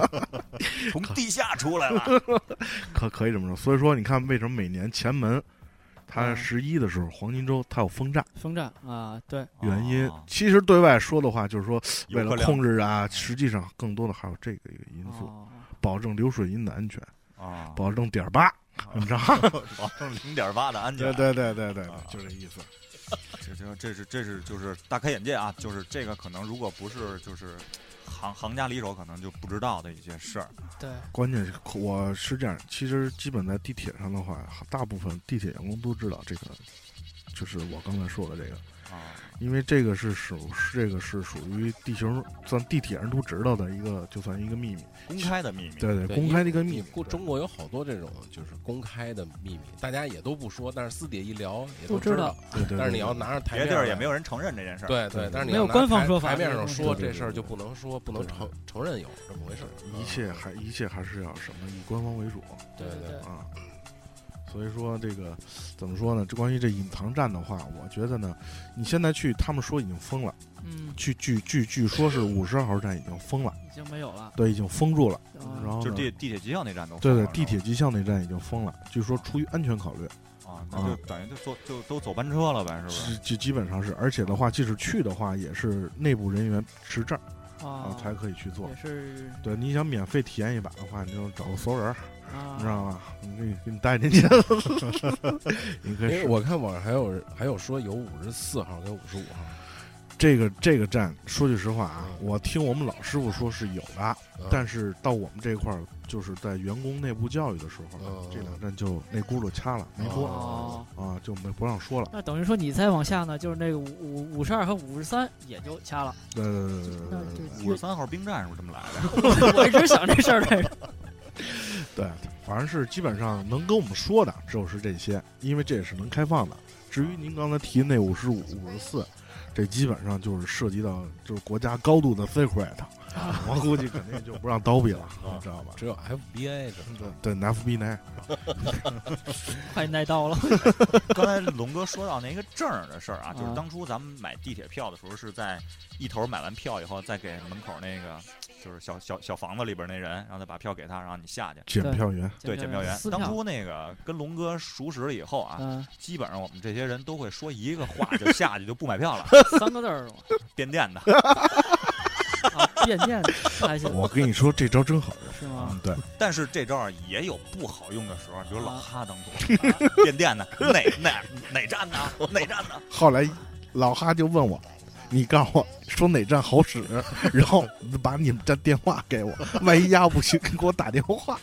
[SPEAKER 4] 从地下出来了。
[SPEAKER 5] 可可以这么说。所以说，你看为什么每年前门，它
[SPEAKER 3] 嗯
[SPEAKER 5] 十一的时候黄金周他有封站，
[SPEAKER 3] 封站啊，对，
[SPEAKER 5] 原因
[SPEAKER 4] 哦
[SPEAKER 5] 其实对外说的话就是说为了控制啊，实际上更多的还有这个一个因素，
[SPEAKER 3] 哦
[SPEAKER 5] 保证流水音的安全，
[SPEAKER 4] 啊，
[SPEAKER 5] 保证点八，你知道吗？
[SPEAKER 4] 保证零点八的安全。
[SPEAKER 5] 对对对对就这意思。
[SPEAKER 4] 这这这是这是就是大开眼界啊！就是这个可能如果不是就是行行家里手，可能就不知道的一些事儿。
[SPEAKER 3] 对，
[SPEAKER 5] 关键是我是这样，其实基本在地铁上的话，大部分地铁员工都知道这个，就是我刚才说的这个，
[SPEAKER 4] 啊，
[SPEAKER 5] 因为这个是属这个是属于地球算地铁上都知道的一个，就算一个秘密。
[SPEAKER 4] 公开的秘密。
[SPEAKER 5] 对对，
[SPEAKER 2] 对
[SPEAKER 5] 公开的一个秘
[SPEAKER 2] 你
[SPEAKER 5] 密。
[SPEAKER 2] 中中国有好多这种就是公开的秘密，大家也都不说，但是私底下一聊也知
[SPEAKER 3] 都知道。
[SPEAKER 5] 对对对，
[SPEAKER 2] 但是你要拿着台
[SPEAKER 4] 别地儿也没有人承认这件事儿。
[SPEAKER 2] 对
[SPEAKER 5] 对
[SPEAKER 2] 但是你
[SPEAKER 3] 没有官方说法
[SPEAKER 2] 台面上说这事儿就不能说，不能承承认有这么回事儿。
[SPEAKER 5] 一切还一切还是要什么以官方为主
[SPEAKER 2] 对对
[SPEAKER 3] 对对
[SPEAKER 5] 啊。所以说这个怎么说呢？这关于这隐藏站的话，我觉得呢，你现在去，他们说已经封了，
[SPEAKER 3] 嗯，
[SPEAKER 5] 据据据据说是五十二号站已经封了，
[SPEAKER 3] 已经没有了。
[SPEAKER 5] 对，已经封住了。
[SPEAKER 3] 啊
[SPEAKER 4] 就是
[SPEAKER 5] 然后呢
[SPEAKER 4] 地地铁机校那站都
[SPEAKER 5] 对对，地铁机校那站已经封了，据说出于安全考虑，
[SPEAKER 4] 啊，那就等于就坐就都走班车了呗，是不是？
[SPEAKER 5] 是基基本上是，而且的话，即使去的话，也是内部人员持证
[SPEAKER 3] 啊
[SPEAKER 5] 啊，才可以去做
[SPEAKER 3] 也。是
[SPEAKER 5] 对，你想免费体验一把的话，你就找个熟人你知道吗？你给你给你带进去，你可以
[SPEAKER 2] 我看网上还有还有说有五十四号跟五十五号，
[SPEAKER 5] 这个这个站，说句实话啊，
[SPEAKER 2] 嗯
[SPEAKER 5] 我听我们老师傅说是有的，
[SPEAKER 2] 嗯
[SPEAKER 5] 但是到我们这块儿，就是在员工内部教育的时候，
[SPEAKER 2] 嗯
[SPEAKER 5] 这两站就那轱辘掐了，没说
[SPEAKER 3] 哦，
[SPEAKER 5] 啊，就没不让说了。
[SPEAKER 3] 那等于说你再往下呢，就是那个五五五十二和五十三也就掐了。
[SPEAKER 5] 对对对对对
[SPEAKER 4] 五十三号兵站是不是这么来的？
[SPEAKER 3] 我一直想这事儿来着。
[SPEAKER 5] 对，反正是基本上能跟我们说的就是这些，因为这也是能开放的。至于您刚才提那五十五、五十四，这基本上就是涉及到就是国家高度的 secret，我估计肯定就不让刀逼了，你知道吧？
[SPEAKER 2] 只有 FBA 这
[SPEAKER 5] 对对，FBA，
[SPEAKER 3] 快耐到了。
[SPEAKER 4] 刚才龙哥说到那个证儿的事儿啊，就是
[SPEAKER 3] 啊
[SPEAKER 4] 当初咱们买地铁票的时候，是在一头买完票以后，再给门口那个就是小小小房子里边那人，然后再把票给他，然后你下去。
[SPEAKER 5] 检票员，
[SPEAKER 4] 对，检票员。当初那个跟龙哥熟识了以后啊，
[SPEAKER 3] 嗯，
[SPEAKER 4] 基本上我们这些人都会说一个话就下去，就不买票了，
[SPEAKER 3] 三个字儿嘛，
[SPEAKER 4] 变电的。
[SPEAKER 3] 啊，变电的还行
[SPEAKER 5] 我跟你说这招真好用。
[SPEAKER 3] 是吗？
[SPEAKER 5] 嗯，对，
[SPEAKER 4] 但是这招儿也有不好用的时候，比如老
[SPEAKER 3] 啊
[SPEAKER 4] 哈当中 变电的，哪哪哪站呢？哪站呢？
[SPEAKER 5] 后来老哈就问我。你告诉我说哪站好使，然后把你们站电话给我，万一压不行给我打电话，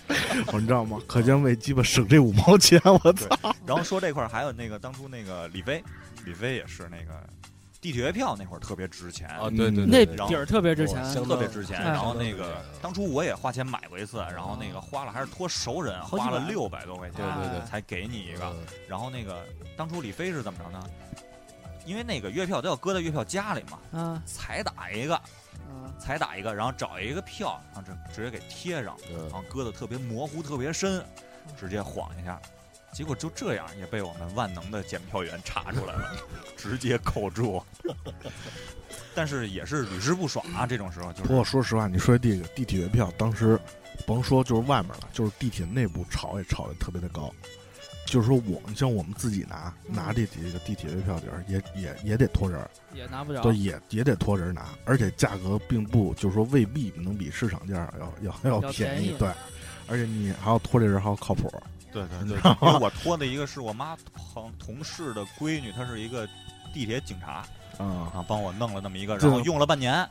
[SPEAKER 5] 我你知道吗？可见为鸡巴省这五毛钱，我操！
[SPEAKER 4] 然后说这块儿还有那个当初那个李飞，李飞也是那个地铁月票那会儿特别值钱
[SPEAKER 2] 啊，对对
[SPEAKER 5] 嗯
[SPEAKER 2] 对，
[SPEAKER 3] 那底儿特别值钱
[SPEAKER 4] 特别值钱。
[SPEAKER 3] 哎
[SPEAKER 4] 然后那个
[SPEAKER 2] 当
[SPEAKER 4] 初我也花钱买过一次，然后那个花了还是托熟人，花了六百多块钱，
[SPEAKER 2] 对对对
[SPEAKER 3] 哎
[SPEAKER 4] 才给你一个。
[SPEAKER 2] 嗯
[SPEAKER 4] 然后那个当初李飞是怎么着呢？因为那个月票都要搁在月票夹里嘛，
[SPEAKER 3] 嗯
[SPEAKER 4] 才打一个，
[SPEAKER 3] 啊
[SPEAKER 4] 才打一个，然后找一个票，然后直直接给贴上，
[SPEAKER 2] 嗯
[SPEAKER 4] 然后搁的特别模糊、特别深，直接晃一下。结果就这样也被我们万能的检票员查出来了，直接扣住。但是也是屡试不爽啊，这种时候就
[SPEAKER 5] 不过说实话，你说这个地铁月票，当时甭说就是外面了，就是地铁内部炒也炒得特别的高。就是说我们像我们自己拿拿这几个地铁月票底儿，也也也得托人儿，
[SPEAKER 3] 也拿不着，
[SPEAKER 5] 对，也也得托人拿，而且价格并不就是说未必能比市场价要要要便
[SPEAKER 3] 宜
[SPEAKER 5] 对，而且你还要托这人还要靠谱，
[SPEAKER 4] 对对对，因为我托的一个是我妈同同事的闺女，她是一个地铁警察
[SPEAKER 5] 啊，
[SPEAKER 4] 啊，帮我弄了那么一个，然后用了半年，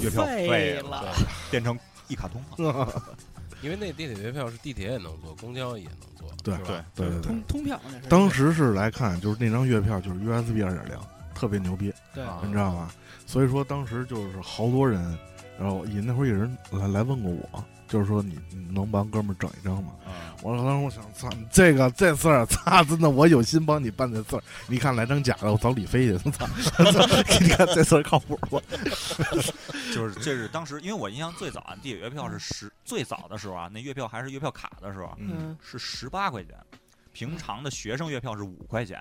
[SPEAKER 4] 月票
[SPEAKER 3] 废
[SPEAKER 4] 废
[SPEAKER 3] 了
[SPEAKER 2] 对
[SPEAKER 4] 变成一卡通了。
[SPEAKER 2] 因为那地铁月票是地铁也能坐，公交也能坐，
[SPEAKER 5] 对对对对
[SPEAKER 3] 通通票那是
[SPEAKER 5] 当时是来看，就是那张月票就是 USB 二点零，特别牛逼，
[SPEAKER 3] 对
[SPEAKER 2] 啊
[SPEAKER 5] 你知道吗？所以说当时就是好多人，然后也那会儿有人来来问过我，就是说你你能帮哥们儿整一张吗？
[SPEAKER 4] 嗯，
[SPEAKER 5] 我当时我想，操，这个这事儿，操，真的我有心帮你办这事儿。你看来张假的，我找李飞去，操，你看这事儿靠谱不？
[SPEAKER 4] 就是这是当时，因为我印象最早啊，地铁月票是十最早的时候啊，那月票还是月票卡的时候是十八块钱，平常的学生月票是五块钱。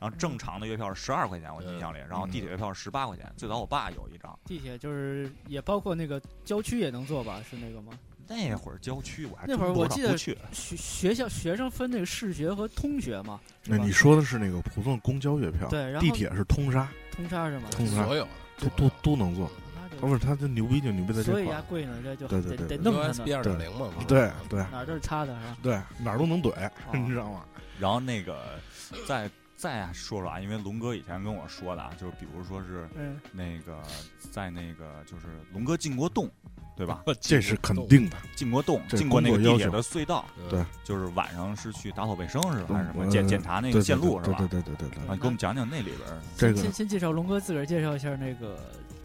[SPEAKER 4] 然后正常的月票是十二块钱，我印象里，然后地铁月票是十八块钱。最早我爸有一张，
[SPEAKER 3] 地铁就是也包括那个郊区也能坐吧？是那个吗？
[SPEAKER 4] 那会儿郊区我还
[SPEAKER 3] 那会儿我记得学学校学生分那个市学和通学嘛，
[SPEAKER 5] 那你说的是那个普通的公交月票，
[SPEAKER 3] 对，然后
[SPEAKER 5] 地铁是通杀，
[SPEAKER 3] 通杀是吗？
[SPEAKER 5] 通杀
[SPEAKER 2] 所有的
[SPEAKER 5] 都都都能
[SPEAKER 3] 坐。
[SPEAKER 5] 不是他这牛逼就牛逼在这
[SPEAKER 3] 所以
[SPEAKER 5] 块儿，
[SPEAKER 3] 呀贵呢，这就得
[SPEAKER 5] 对对对
[SPEAKER 3] 弄他
[SPEAKER 2] USB
[SPEAKER 3] 呢，
[SPEAKER 2] 二点零嘛，
[SPEAKER 5] 对对
[SPEAKER 3] 哪儿都是插的是吧？
[SPEAKER 5] 对，哪儿都能怼，
[SPEAKER 3] 哦
[SPEAKER 5] 你知道吗？
[SPEAKER 4] 然后那个再再说说啊，因为龙哥以前跟我说的啊，就是比如说是
[SPEAKER 3] 嗯，
[SPEAKER 4] 那个在那个就是龙哥进过洞，对吧？
[SPEAKER 5] 这是肯定的。
[SPEAKER 4] 进过洞，进过那个地铁的隧道，
[SPEAKER 2] 嗯
[SPEAKER 5] 对
[SPEAKER 4] 就是晚上是去打扫卫生是吧？还是什么
[SPEAKER 5] 呃
[SPEAKER 4] 检检查那个线路是吧？
[SPEAKER 5] 对对对对对
[SPEAKER 4] 给我们讲讲那里边儿。
[SPEAKER 5] 这个
[SPEAKER 3] 先先介绍龙哥自个儿介绍一下那个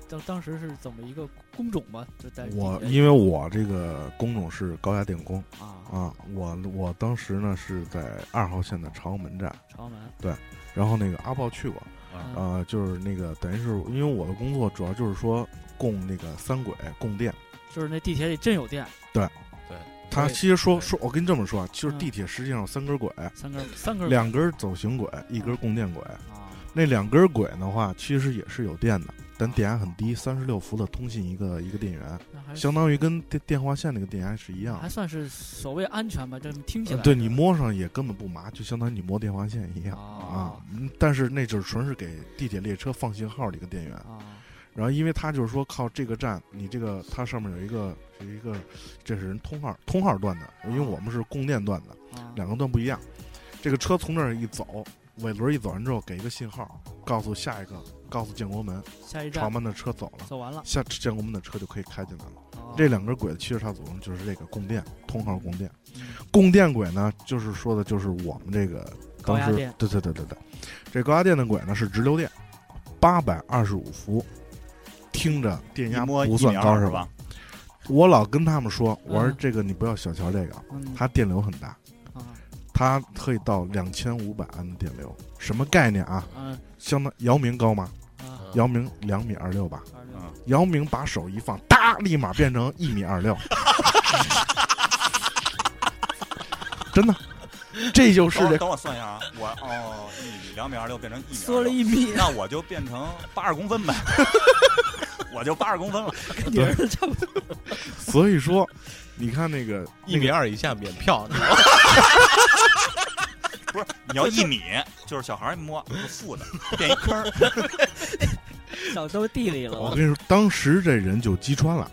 [SPEAKER 3] 当当时是怎么一个工种吧？就在
[SPEAKER 5] 我因为我这个工种是高压电工
[SPEAKER 3] 啊
[SPEAKER 5] 啊，我我当时呢是在二号线的朝阳门站，
[SPEAKER 3] 朝阳门对
[SPEAKER 5] 然后那个阿豹去过，
[SPEAKER 3] 嗯
[SPEAKER 5] 呃，就是那个等于是因为我的工作主要就是说供那个三轨供电。
[SPEAKER 3] 就是那地铁里真有电，
[SPEAKER 2] 对对他
[SPEAKER 5] 其实说说，我跟你这么说啊，其实
[SPEAKER 3] 嗯
[SPEAKER 5] 地铁实际上有三根轨，
[SPEAKER 3] 三根三根
[SPEAKER 5] 两根走行轨，一根供电轨。
[SPEAKER 3] 啊，
[SPEAKER 5] 那两根轨的话，其实也是有电的，但电压很低，三十六伏的通信一个一个电源，
[SPEAKER 3] 那还
[SPEAKER 5] 相当于跟电电话线那个电压是一样的。
[SPEAKER 3] 还算是所谓安全吧？这么听起来，
[SPEAKER 5] 呃对你摸上也根本不麻，就相当于你摸电话线一样
[SPEAKER 3] 啊
[SPEAKER 5] 啊。嗯但是那就是纯是给地铁列车放信号的一个电源。
[SPEAKER 3] 啊
[SPEAKER 5] 然后因为它就是说靠这个站，你这个它上面有一个有一个，这是人通号通号段的，因为我们是供电段的，
[SPEAKER 3] 啊，
[SPEAKER 5] 两个段不一样。这个车从这儿一走，尾轮一走完之后，给一个信号，告诉下一个，告诉建国门，
[SPEAKER 3] 下一站
[SPEAKER 5] 朝门的车走了，
[SPEAKER 3] 走完了，
[SPEAKER 5] 下建国门的车就可以开进来了。
[SPEAKER 3] 啊
[SPEAKER 5] 这两根轨其实它组成就是这个供电通号供电，
[SPEAKER 3] 嗯。
[SPEAKER 5] 供电轨呢，就是说的就是我们这个当时
[SPEAKER 3] 高压电
[SPEAKER 5] 对对对对对，这高压电的轨呢是直流电，八百二十五伏，听着电压不算高是吧？我老跟他们说，我说
[SPEAKER 3] 嗯。
[SPEAKER 5] 这个你不要小瞧这个，
[SPEAKER 3] 嗯。
[SPEAKER 5] 它电流很大，
[SPEAKER 3] 啊
[SPEAKER 5] 它可以到两千五百安的电流，什么概念啊？
[SPEAKER 3] 嗯。
[SPEAKER 5] 相当姚明高吗？
[SPEAKER 3] 啊
[SPEAKER 5] 姚明两米二六吧，
[SPEAKER 4] 嗯。
[SPEAKER 5] 姚明把手一放，哒，立马变成一米二六，真的，这就是这
[SPEAKER 4] 等我算一下啊，我哦一米两米二六变成一米
[SPEAKER 3] 缩了一米，
[SPEAKER 4] 那我就变成八十公分呗。我就八十公分了。
[SPEAKER 3] 跟你儿子差不多。
[SPEAKER 5] 所以说，你看那个
[SPEAKER 2] 一米二以下免票，你知道吗
[SPEAKER 4] 不是，你要一米，就是小孩一摸是负的，变一坑儿。
[SPEAKER 3] 早都地里了，
[SPEAKER 5] 我跟你说，当时这人就击穿了，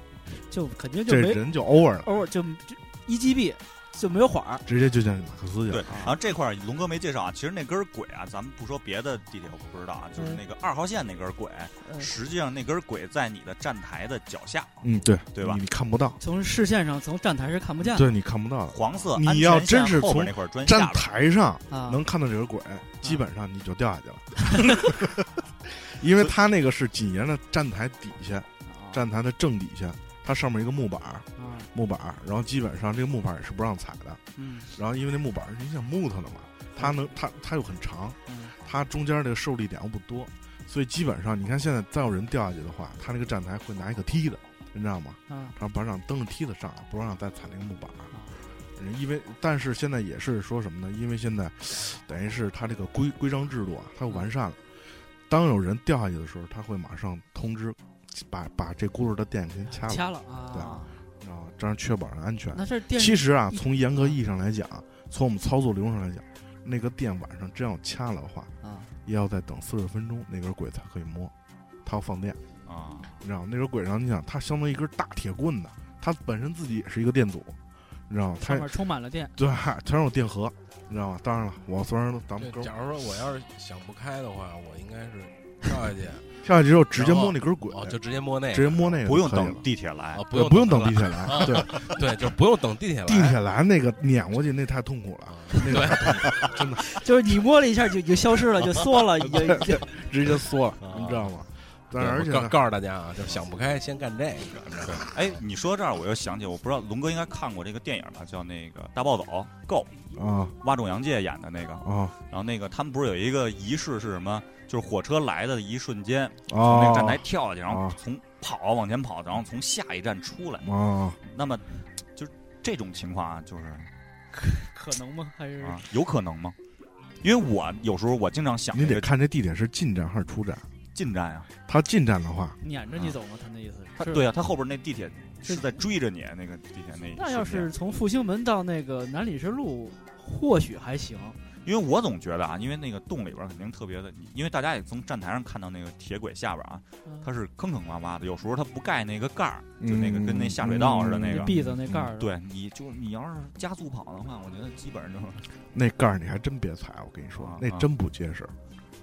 [SPEAKER 3] 就肯定就没
[SPEAKER 5] 这人就 over 了，
[SPEAKER 3] 偶尔就就一击毙就没有缓儿。
[SPEAKER 5] 直接就叫马克思去了
[SPEAKER 4] 对
[SPEAKER 5] 了。，
[SPEAKER 4] 然后这块儿龙哥没介绍啊，其实那根轨啊，咱们不说别的地铁我不知道啊，就是
[SPEAKER 3] 嗯。
[SPEAKER 4] 那个二号线那根轨，
[SPEAKER 3] 嗯。
[SPEAKER 4] 实际上那根轨在你的站台的脚下，
[SPEAKER 5] 嗯，对，
[SPEAKER 4] 对吧？
[SPEAKER 5] 你你看不到，
[SPEAKER 3] 从视线上，从站台是看不见的。
[SPEAKER 5] 对你看不到的。
[SPEAKER 4] 黄色
[SPEAKER 5] 你
[SPEAKER 4] 安全
[SPEAKER 5] 要真是
[SPEAKER 4] 后边
[SPEAKER 5] 从
[SPEAKER 4] 那块砖
[SPEAKER 5] 站
[SPEAKER 4] 边
[SPEAKER 5] 台上
[SPEAKER 3] 啊。
[SPEAKER 5] 能看到这个轨，基本上你就掉下去了，因为它那个是紧沿着站台底下，
[SPEAKER 3] 啊
[SPEAKER 5] 站台的正底下，它上面一个木板木板儿，然后基本上这个木板儿也是不让踩的，
[SPEAKER 3] 嗯
[SPEAKER 5] 然后因为那木板儿你想木头的嘛，它能它它又很长，
[SPEAKER 3] 嗯
[SPEAKER 5] 它中间这个受力点又不多，所以基本上你看现在再有人掉下去的话，它那个站台会拿一个梯子，你知道吗？
[SPEAKER 3] 啊
[SPEAKER 5] 然后把让蹬着梯子上来，不让再踩那个木板因为但是现在也是说什么呢？因为现在等于是它这个规规章制度啊，它完善了。当有人掉下去的时候，他会马上通知，把把这轱辘的电给掐了，
[SPEAKER 3] 掐了啊。
[SPEAKER 5] 知道吧？这样确保了安全。
[SPEAKER 3] 那这电
[SPEAKER 5] 其实啊，从严格意义上来讲，从我们操作流程上来讲，那个电晚上真要掐了的话，
[SPEAKER 3] 啊
[SPEAKER 5] 也要再等四十分钟，那根轨才可以摸，它要放电。
[SPEAKER 4] 啊，
[SPEAKER 5] 你知道？那根轨上，你想它相当于一根大铁棍子，它本身自己也是一个电阻，你知道吗？它
[SPEAKER 3] 上面充满了电，
[SPEAKER 5] 对，全有电荷，你知道吗？当然了，我虽然咱们哥
[SPEAKER 2] 假如说我要是想不开的话，我应该是跳下去，
[SPEAKER 5] 跳下去之后直接摸那根轨，
[SPEAKER 2] 哦，就直接摸那个，
[SPEAKER 5] 直接摸那个，
[SPEAKER 4] 不用等。地铁来
[SPEAKER 2] 啊，，不，用
[SPEAKER 5] 不用等地铁来，对，
[SPEAKER 2] 对，就不用等地铁来。
[SPEAKER 5] 地铁来那个撵过去那太痛苦了，真的
[SPEAKER 3] 就是你摸了一下就就消失了，就缩了，已经
[SPEAKER 5] 直接缩了，
[SPEAKER 2] 啊
[SPEAKER 5] 你知道吗？但是而且
[SPEAKER 2] 告告诉大家啊，就想不开先干这个，你知道吗
[SPEAKER 4] 哎，你说这儿我又想起，我不知道龙哥应该看过这个电影吧，叫那个《大暴走 Go》，
[SPEAKER 5] 啊
[SPEAKER 4] 蛙种洋介演的那个。
[SPEAKER 5] 啊
[SPEAKER 4] 然后那个他们不是有一个仪式是什么？就是火车来的一瞬间，从
[SPEAKER 5] 啊！
[SPEAKER 4] 那个站台跳下去，然后
[SPEAKER 5] 啊
[SPEAKER 4] 从跑往前跑，然后从下一站出来。
[SPEAKER 5] 啊，
[SPEAKER 4] 那么，就是这种情况啊，就是
[SPEAKER 3] 可能吗？还是
[SPEAKER 4] 啊，有可能吗？因为我有时候我经常想
[SPEAKER 5] 你得看这地铁是进站还是出站。
[SPEAKER 4] 进站啊，
[SPEAKER 5] 他进站的话，
[SPEAKER 3] 撵着你走吗？他那意思是？
[SPEAKER 4] 他对啊，他后边那地铁是在追着你，那个地铁那
[SPEAKER 3] 那要是从复兴门到那个南礼士路，或许还行。
[SPEAKER 4] 因为我总觉得啊，因为那个洞里边肯定特别的，因为大家也从站台上看到那个铁轨下边啊，
[SPEAKER 3] 嗯
[SPEAKER 4] 它是坑坑洼洼的，有时候它不盖那个盖儿，就
[SPEAKER 5] 嗯
[SPEAKER 4] 那个跟那下水道似的那个。
[SPEAKER 3] 篦子那盖儿，
[SPEAKER 4] 对，你就你要是加速跑的话，我觉得基本上就是
[SPEAKER 5] 那盖儿你还真别踩，我跟你说
[SPEAKER 4] 啊，
[SPEAKER 5] 那真不结实。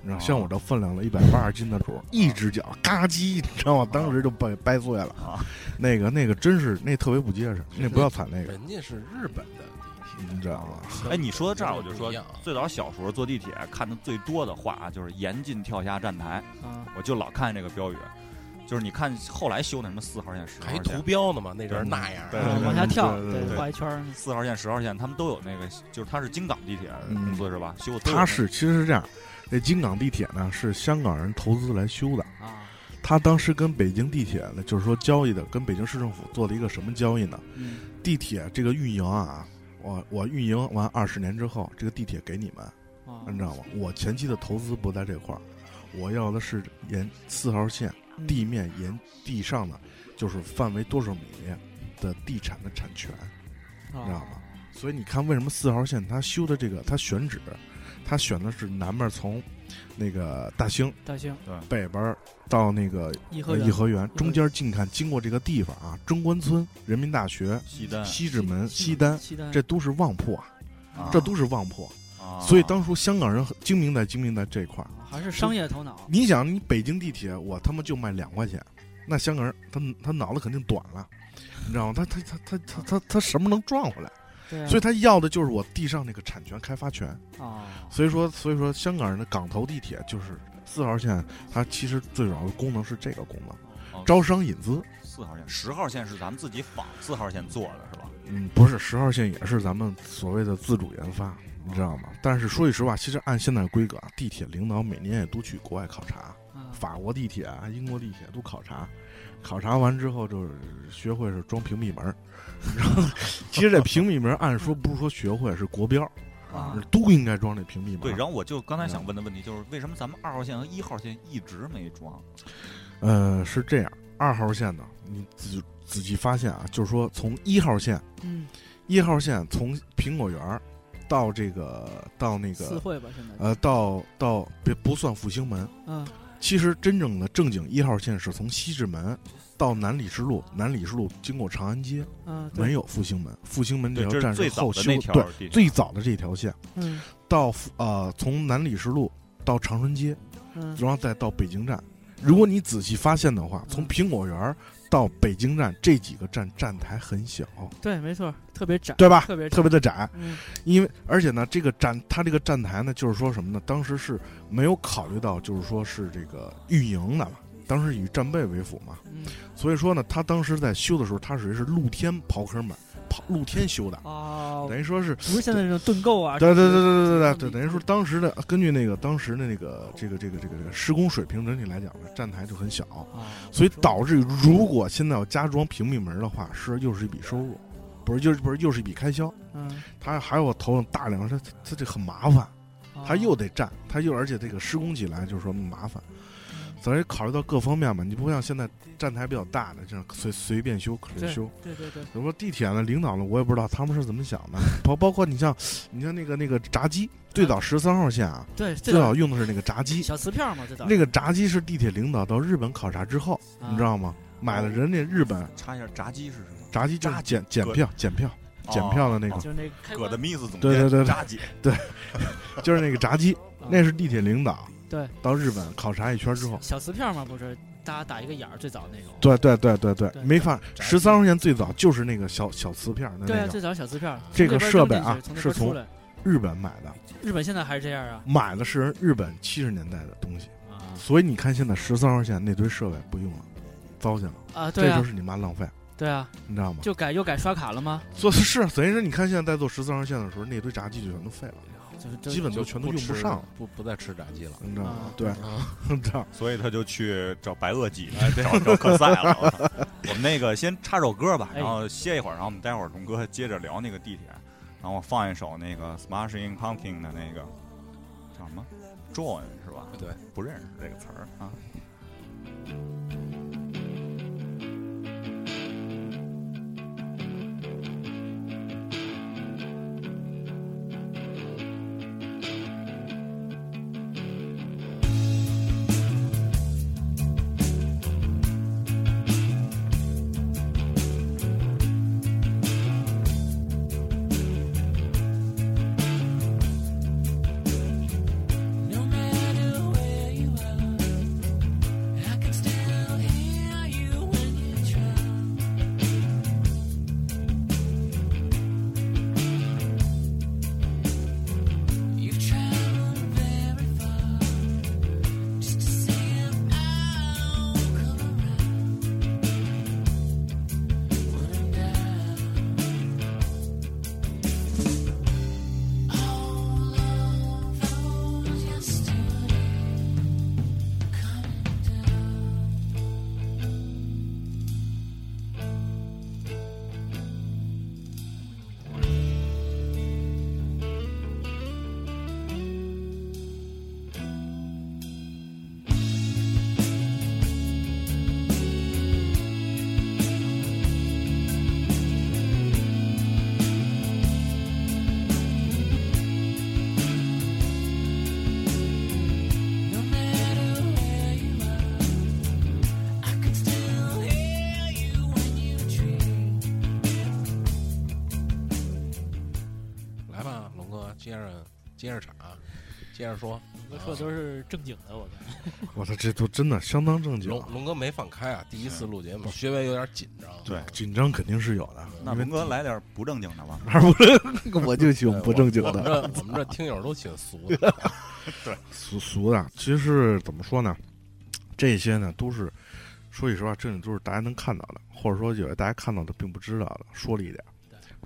[SPEAKER 5] 你知道，
[SPEAKER 4] 啊
[SPEAKER 5] 像我这分量了一百八十斤的主，一只脚嘎叽，你知道吗？当时就掰掰碎了。
[SPEAKER 4] 啊，
[SPEAKER 5] 那个那个真是那特别不结实，那不要踩那个，
[SPEAKER 2] 人家是日本的
[SPEAKER 5] 你知道吗？
[SPEAKER 4] 哎，你说到这儿，我就说最早小时候坐地铁看的最多的话啊就是严禁跳下站台，
[SPEAKER 3] 啊，
[SPEAKER 4] 我就老看这个标语，就是你看后来修那什么四号线、十号
[SPEAKER 2] 还图。标呢嘛，那人那样，
[SPEAKER 4] 对
[SPEAKER 3] 往下跳，画一圈。
[SPEAKER 4] 四号线、十号线，他们都有那个，就是它是京港地铁公司是吧？修
[SPEAKER 5] 它是其实是这样，那京港地铁呢是香港人投资来修的，
[SPEAKER 3] 啊，
[SPEAKER 5] 他当时跟北京地铁呢，就是说交易的，跟北京市政府做了一个什么交易呢？
[SPEAKER 3] 嗯
[SPEAKER 5] 地铁这个运营啊，我我运营完二十年之后，这个地铁给你们，
[SPEAKER 3] 啊，
[SPEAKER 5] 你知道吗？我前期的投资不在这块儿，我要的是沿四号线
[SPEAKER 3] 嗯
[SPEAKER 5] 地面沿地上的，就是范围多少米的地产的产权，
[SPEAKER 3] 你
[SPEAKER 5] 知道吗所以你看，为什么四号线它修的这个，它选址，它选的是南面从那个大兴
[SPEAKER 3] 大兴对
[SPEAKER 5] 北边儿到那个
[SPEAKER 3] 颐和
[SPEAKER 5] 颐和园，中间近看经过这个地方啊，中关村、人民大学、
[SPEAKER 4] 西单，
[SPEAKER 5] 西直门、西单，
[SPEAKER 3] 西单
[SPEAKER 5] 这都是旺铺啊，
[SPEAKER 4] 啊
[SPEAKER 5] 这都是旺铺。
[SPEAKER 4] 啊
[SPEAKER 5] 所以当初香港人很精明在精明在这块儿。
[SPEAKER 3] 啊还是商业头脑。
[SPEAKER 5] 你想，你北京地铁我他妈就卖两块钱，那香港人他他脑子肯定短了，你知道吗？他他他他他他他什么能赚回来？所以他要的就是我地上那个产权开发权。
[SPEAKER 3] 啊，
[SPEAKER 5] 所以说，所以说香港人的港头地铁就是四号线，它其实最主要的功能是这个功能，
[SPEAKER 4] 哦
[SPEAKER 5] 招商引资。
[SPEAKER 4] 四号线、十号线是咱们自己仿四号线做的是吧？
[SPEAKER 5] 嗯，不是十号线也是咱们所谓的自主研发，你知道吗？但是说句实话，其实按现在的规格啊，地铁领导每年也都去国外考察，
[SPEAKER 3] 啊
[SPEAKER 5] 法国地铁啊、英国地铁都考察，考察完之后就是学会是装屏蔽门，然后其实这屏蔽门按说不是说学会是国标，
[SPEAKER 3] 啊
[SPEAKER 5] 都应该装这屏蔽门。
[SPEAKER 4] 对，然后我就刚才想问的问题就是，为什么咱们二号线和一号线一直没装？
[SPEAKER 5] 呃，是这样，二号线呢，你仔仔细发现啊，就是说从一号线，
[SPEAKER 3] 嗯，
[SPEAKER 5] 一号线从苹果园到这个到那个
[SPEAKER 3] 四惠吧，现在，
[SPEAKER 5] 呃到到别不算复兴门，
[SPEAKER 3] 嗯，
[SPEAKER 5] 其实真正的正经一号线是从西直门到南礼士路，南礼士路经过长安街，
[SPEAKER 3] 嗯，
[SPEAKER 5] 没有复兴门，复兴门这，条站
[SPEAKER 4] 是最早
[SPEAKER 5] 后修
[SPEAKER 4] 的那条
[SPEAKER 5] 对最早的这条线
[SPEAKER 3] 嗯
[SPEAKER 5] 到呃从南礼士路到长春街，
[SPEAKER 3] 嗯，
[SPEAKER 5] 然后再到北京站。如果你仔细发现的话，从
[SPEAKER 3] 嗯
[SPEAKER 5] 苹果园到北京站这几个站站台很小，
[SPEAKER 3] 对，没错，特别窄，
[SPEAKER 5] 对吧？
[SPEAKER 3] 特别
[SPEAKER 5] 特别的窄，
[SPEAKER 3] 嗯
[SPEAKER 5] 因为而且呢，这个站它这个站台呢，就是说什么呢？当时是没有考虑到，就是说是这个运营的嘛，当时以战备为辅嘛。所以说呢，他当时在修的时候，他属于是露天刨坑嘛，露天修的。等于说是。
[SPEAKER 3] 不是现在这种盾构啊。
[SPEAKER 5] 对对对对对对对，等于说当时的，根据那个当时的那个这个这个这个这个施工水平整体来讲呢，站台就很小。所以导致如果现在要加装屏蔽门的话，是又是一笔收入。不是，又不是，又是一笔开销。他还要投入大量，他他这很麻烦。他又得站，他又而且这个施工起来，就是说麻烦。所以考虑到各方面嘛，你不像现在站台比较大的这样随随便修可
[SPEAKER 3] 对
[SPEAKER 5] 以修。
[SPEAKER 3] 对对对，
[SPEAKER 5] 比如说地铁呢，领导呢，我也不知道他们是怎么想的，包包括你像，你像那个那个闸机，最早十三号线啊，
[SPEAKER 3] 对，
[SPEAKER 5] 最
[SPEAKER 3] 这
[SPEAKER 5] 早用的是那个闸机，
[SPEAKER 3] 小磁片嘛，最早
[SPEAKER 5] 那个闸机是地铁领导到日本考察之后，
[SPEAKER 3] 啊
[SPEAKER 5] 你知道吗？买了人家日本
[SPEAKER 4] 查一下闸机是什么？
[SPEAKER 5] 闸机就是检检票检票检票的那个，
[SPEAKER 3] 就是那个
[SPEAKER 4] 葛的 Miss 总监
[SPEAKER 5] 对对对对
[SPEAKER 4] 闸机，
[SPEAKER 5] 就是那个闸机，
[SPEAKER 3] 啊
[SPEAKER 5] 那是地铁领导
[SPEAKER 3] 对
[SPEAKER 5] 到日本考察一圈之后，
[SPEAKER 3] 小磁片嘛，不是大家打一个眼儿，最早那种。
[SPEAKER 5] 对对对对对，
[SPEAKER 3] 对
[SPEAKER 5] 没法，十三号线最早就是那个小小磁片的
[SPEAKER 3] 对啊，
[SPEAKER 5] 那个，
[SPEAKER 3] 最早小磁片儿，
[SPEAKER 5] 这个设备啊是从
[SPEAKER 3] 出来
[SPEAKER 5] 日本买的，
[SPEAKER 3] 日本现在还是这样啊
[SPEAKER 5] 买的是人日本七十年代的东西，
[SPEAKER 3] 啊
[SPEAKER 5] 所以你看现在十三号线那堆设备不用了，糟践了，
[SPEAKER 3] 啊！对啊
[SPEAKER 5] 这就，是你妈浪费，
[SPEAKER 3] 对啊，
[SPEAKER 5] 你知道吗？
[SPEAKER 3] 就改又改刷卡了吗？
[SPEAKER 5] 做是所以说你看现在在做十三号线的时候，那堆闸机就全都废了，
[SPEAKER 3] 就是
[SPEAKER 5] 基本
[SPEAKER 2] 就
[SPEAKER 5] 都全都用不
[SPEAKER 2] 吃
[SPEAKER 5] 上，
[SPEAKER 2] 不不再吃炸鸡了。
[SPEAKER 5] 你知道吗
[SPEAKER 3] 啊？
[SPEAKER 5] 对。
[SPEAKER 4] 所以他就去找白垩纪，找找克赛了。我们那个先插首歌吧，
[SPEAKER 3] 哎
[SPEAKER 4] 然后歇一会儿，然后我们待会儿龙哥接着聊那个地铁，然后我放一首那个 Smashing Pumpkin 的那个叫什么 John 是吧？
[SPEAKER 2] 对，
[SPEAKER 4] 不认识这个词儿啊。
[SPEAKER 2] 接着插，接着说。
[SPEAKER 3] 哥说的都是正经的，我看。
[SPEAKER 5] 我操，这都真的相当正经
[SPEAKER 2] 龙，龙哥没放开啊，第一次录节目，稍微有点紧张。
[SPEAKER 4] 对，
[SPEAKER 5] 紧张肯定是有的。
[SPEAKER 4] 那龙哥来点不正经的吧？
[SPEAKER 5] 哪不是？我就喜欢不正经
[SPEAKER 2] 我我们
[SPEAKER 5] 的，
[SPEAKER 2] 这我们这听友都挺俗的。
[SPEAKER 5] 对俗俗的。其实怎么说呢？这些呢都是说句实话，这里都是大家能看到的，或者说有的大家看到的并不知道的，说了一点。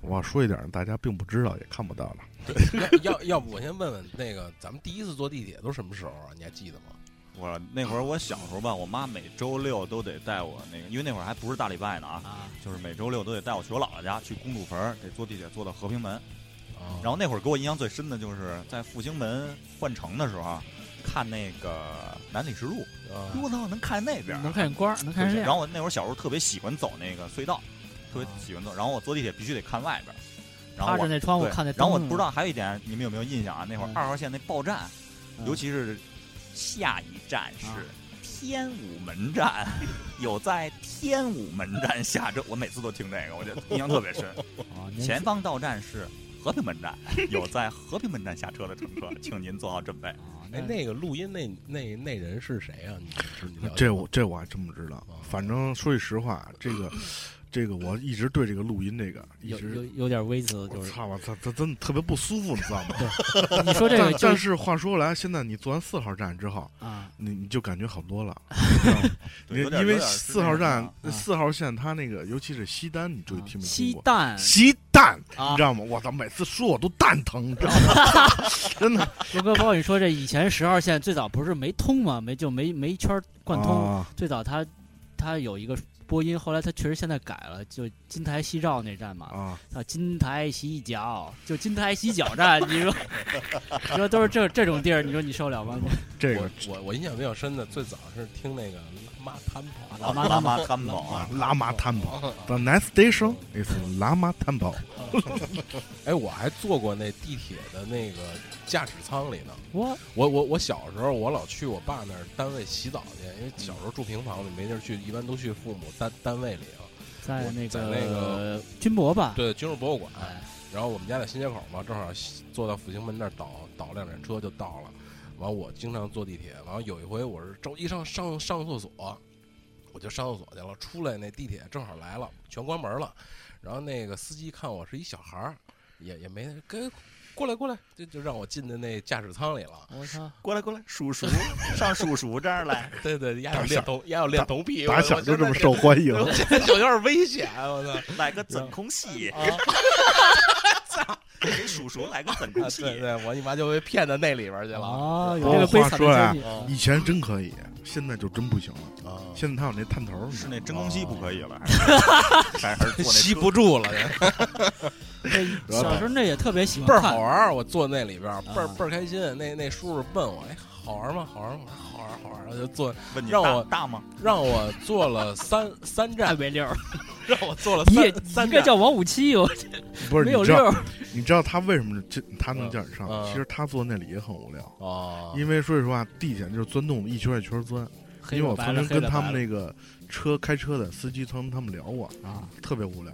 [SPEAKER 5] 我要说一点，大家并不知道也看不到的。
[SPEAKER 2] 要要要不我先问问那个，咱们第一次坐地铁都什么时候啊？你还记得吗？
[SPEAKER 4] 我那会儿我小时候吧，我妈每周六都得带我那个，因为那会儿还不是大礼拜呢啊，
[SPEAKER 3] 啊，
[SPEAKER 4] 就是每周六都得带我去我姥姥家去公主坟，得坐地铁坐到和平门。
[SPEAKER 2] 啊，
[SPEAKER 4] 然后那会儿给我印象最深的就是在复兴门换乘的时候啊，看那个南礼士路，
[SPEAKER 2] 啊
[SPEAKER 4] 我操，能看见那边，
[SPEAKER 3] 能看见光儿，能看见。
[SPEAKER 4] 然后我那会儿小时候特别喜欢走那个隧道，特别喜欢坐。然后我坐地铁必须得看外边儿，然后
[SPEAKER 3] 着那窗户
[SPEAKER 4] 对
[SPEAKER 3] 看那灯。
[SPEAKER 4] 然后我不知道还有一点，你们有没有印象啊？那会儿
[SPEAKER 3] 嗯
[SPEAKER 4] 二号线那报站，
[SPEAKER 3] 嗯，
[SPEAKER 4] 尤其是下一站是
[SPEAKER 3] 啊
[SPEAKER 4] 天武门站，有在天武门站下车，我每次都听这个，我觉得印象特别深。前方到站是和平门站，有在和平门站下车的乘客，请您做好准备。
[SPEAKER 3] 啊
[SPEAKER 2] 哎，那个录音那那那人是谁啊？你
[SPEAKER 5] 这我这我还真不知道
[SPEAKER 2] 哦。
[SPEAKER 5] 反正说句实话，这个 这个我一直对这个录音这个一
[SPEAKER 3] 有有
[SPEAKER 5] 直，
[SPEAKER 3] 有点微词，
[SPEAKER 5] 我
[SPEAKER 3] 就是
[SPEAKER 5] 操我操，他真的特别不舒服，你知道吗？
[SPEAKER 3] 你说这个
[SPEAKER 5] 但
[SPEAKER 3] 就
[SPEAKER 5] 但是话说回来，现在你坐完四号站之后，
[SPEAKER 3] 啊，
[SPEAKER 5] 你你就感觉好多了，你知道吗
[SPEAKER 4] 对有点
[SPEAKER 5] 因为
[SPEAKER 4] 有点是
[SPEAKER 5] 四号站
[SPEAKER 3] 啊
[SPEAKER 5] 四号线它那个，尤其是西单，你注意听没听过？
[SPEAKER 3] 鸡蛋
[SPEAKER 5] 西单，
[SPEAKER 3] 啊
[SPEAKER 5] 你知，道吗？我操，每次说我都蛋疼，你知道吗？真的
[SPEAKER 3] 罗哥，包括你说这以前十号线最早不是没通吗？没就没没一圈儿贯通，
[SPEAKER 5] 啊
[SPEAKER 3] 最早它它有一个播音，后来他确实现在改了，就金台夕照那站嘛，
[SPEAKER 5] 啊！
[SPEAKER 3] 啊，金台洗脚，就金台洗脚站，你说，你说都是这这种地儿，你说你受了吗？
[SPEAKER 5] 这个
[SPEAKER 2] 我我我印象比较深的，最早是听那个拉玛摊跑，
[SPEAKER 3] 拉玛
[SPEAKER 4] 拉玛摊宝啊，
[SPEAKER 5] 拉玛摊堡，The next station is 拉玛摊堡。
[SPEAKER 2] 哎，我还坐过那地铁的那个驾驶舱里呢。
[SPEAKER 3] 我
[SPEAKER 2] 我我我小时候，我老去我爸那儿单位洗澡去，因为小时候住平房里没地儿去，一般都去父母单单位里啊。
[SPEAKER 3] 在那
[SPEAKER 2] 在那个
[SPEAKER 3] 军博吧，
[SPEAKER 2] 对，军事博物馆。
[SPEAKER 3] 哎，
[SPEAKER 2] 然后我们家在新街口嘛，正好坐到复兴门那儿倒倒两辆车就到了。完，我经常坐地铁。完了有一回我是着急上上上厕所，我就上厕所去了。出来那地铁正好来了，全关门了。然后那个司机看我是一小孩儿，也也没跟过来过来，就就让我进的那驾驶舱里了。
[SPEAKER 3] 我操，
[SPEAKER 4] 过来过来，叔叔上叔叔这儿来。
[SPEAKER 2] 对对，丫有
[SPEAKER 5] 打小
[SPEAKER 2] 练铜，丫有练铜屁，
[SPEAKER 5] 打小就这么受欢迎，
[SPEAKER 2] 我现在就有点危险，我操！
[SPEAKER 4] 来个真空吸，
[SPEAKER 2] 啊，
[SPEAKER 4] 给叔叔来个 狠毒戏。
[SPEAKER 2] 对对，我你妈就被骗到那里边去了
[SPEAKER 3] 啊，有这个悲惨
[SPEAKER 5] 话说
[SPEAKER 2] 啊
[SPEAKER 5] 以前真可以，现在就真不行了。
[SPEAKER 2] 啊！
[SPEAKER 5] 现在他有那探头，
[SPEAKER 4] 是那真空吸不可以了，还是还是
[SPEAKER 2] 吸不住了，
[SPEAKER 3] 小时候那也特别喜欢
[SPEAKER 2] 倍儿好玩儿。我坐那里边倍儿
[SPEAKER 3] 啊
[SPEAKER 2] 倍儿开心。那那叔叔问我，哎，好玩吗？好玩吗？好玩好玩儿。然后就坐，
[SPEAKER 4] 问你
[SPEAKER 2] 让我
[SPEAKER 4] 大大吗？
[SPEAKER 2] 让我坐了三三站，
[SPEAKER 3] 没溜儿，
[SPEAKER 2] 让我坐了三三站。
[SPEAKER 3] 应该叫王五七，我
[SPEAKER 5] 不是
[SPEAKER 3] 没有
[SPEAKER 5] 你知道
[SPEAKER 3] 溜儿，
[SPEAKER 5] 你知道他为什么这他能叫你上？
[SPEAKER 2] 嗯
[SPEAKER 5] 其实他坐那里也很无聊，
[SPEAKER 2] 哦，
[SPEAKER 5] 因为说实话，地铁就是钻洞，一圈一圈钻。因为我曾经跟他们那个车开车的司机，曾跟他们聊过，
[SPEAKER 3] 啊
[SPEAKER 5] 特别无聊。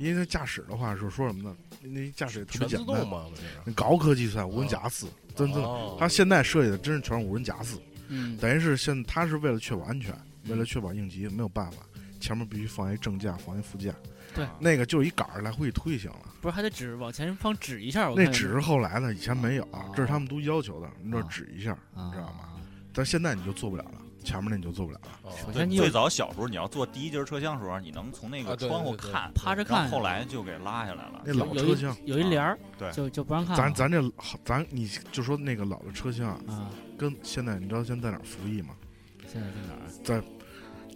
[SPEAKER 3] 啊，
[SPEAKER 5] 因为他驾驶的话是说什么呢？那驾驶也特别简单，
[SPEAKER 2] 嘛？
[SPEAKER 5] 那高科技算无人驾驶，真正
[SPEAKER 2] 哦
[SPEAKER 5] 他现在设计的真是全是无人驾驶，
[SPEAKER 3] 嗯，
[SPEAKER 5] 等于是现它是为了确保安全，为了确保应急，没有办法，前面必须放一正架，放一副驾，
[SPEAKER 3] 对
[SPEAKER 5] 那个就一杆儿来回一推就行了。
[SPEAKER 3] 不是还得指往前方指一下，
[SPEAKER 5] 那只是后来的，以前没有
[SPEAKER 3] 哦，
[SPEAKER 5] 这是他们都要求的，你指一下，
[SPEAKER 3] 啊
[SPEAKER 5] 你知道吗？但现在你就做不了了，前面那你就坐不了了。
[SPEAKER 3] 首先，你
[SPEAKER 4] 最早小时候你要坐第一节车厢的时候，你能从那个窗户看，
[SPEAKER 3] 趴着看。
[SPEAKER 4] 后来就给拉下来了。
[SPEAKER 5] 那老车厢
[SPEAKER 3] 有一帘儿，
[SPEAKER 4] 对，
[SPEAKER 3] 就就不让看。
[SPEAKER 5] 咱咱这咱你就说那个老的车厢
[SPEAKER 3] 啊，
[SPEAKER 5] 跟现在你知道现在在哪服役吗？
[SPEAKER 3] 现在在哪？在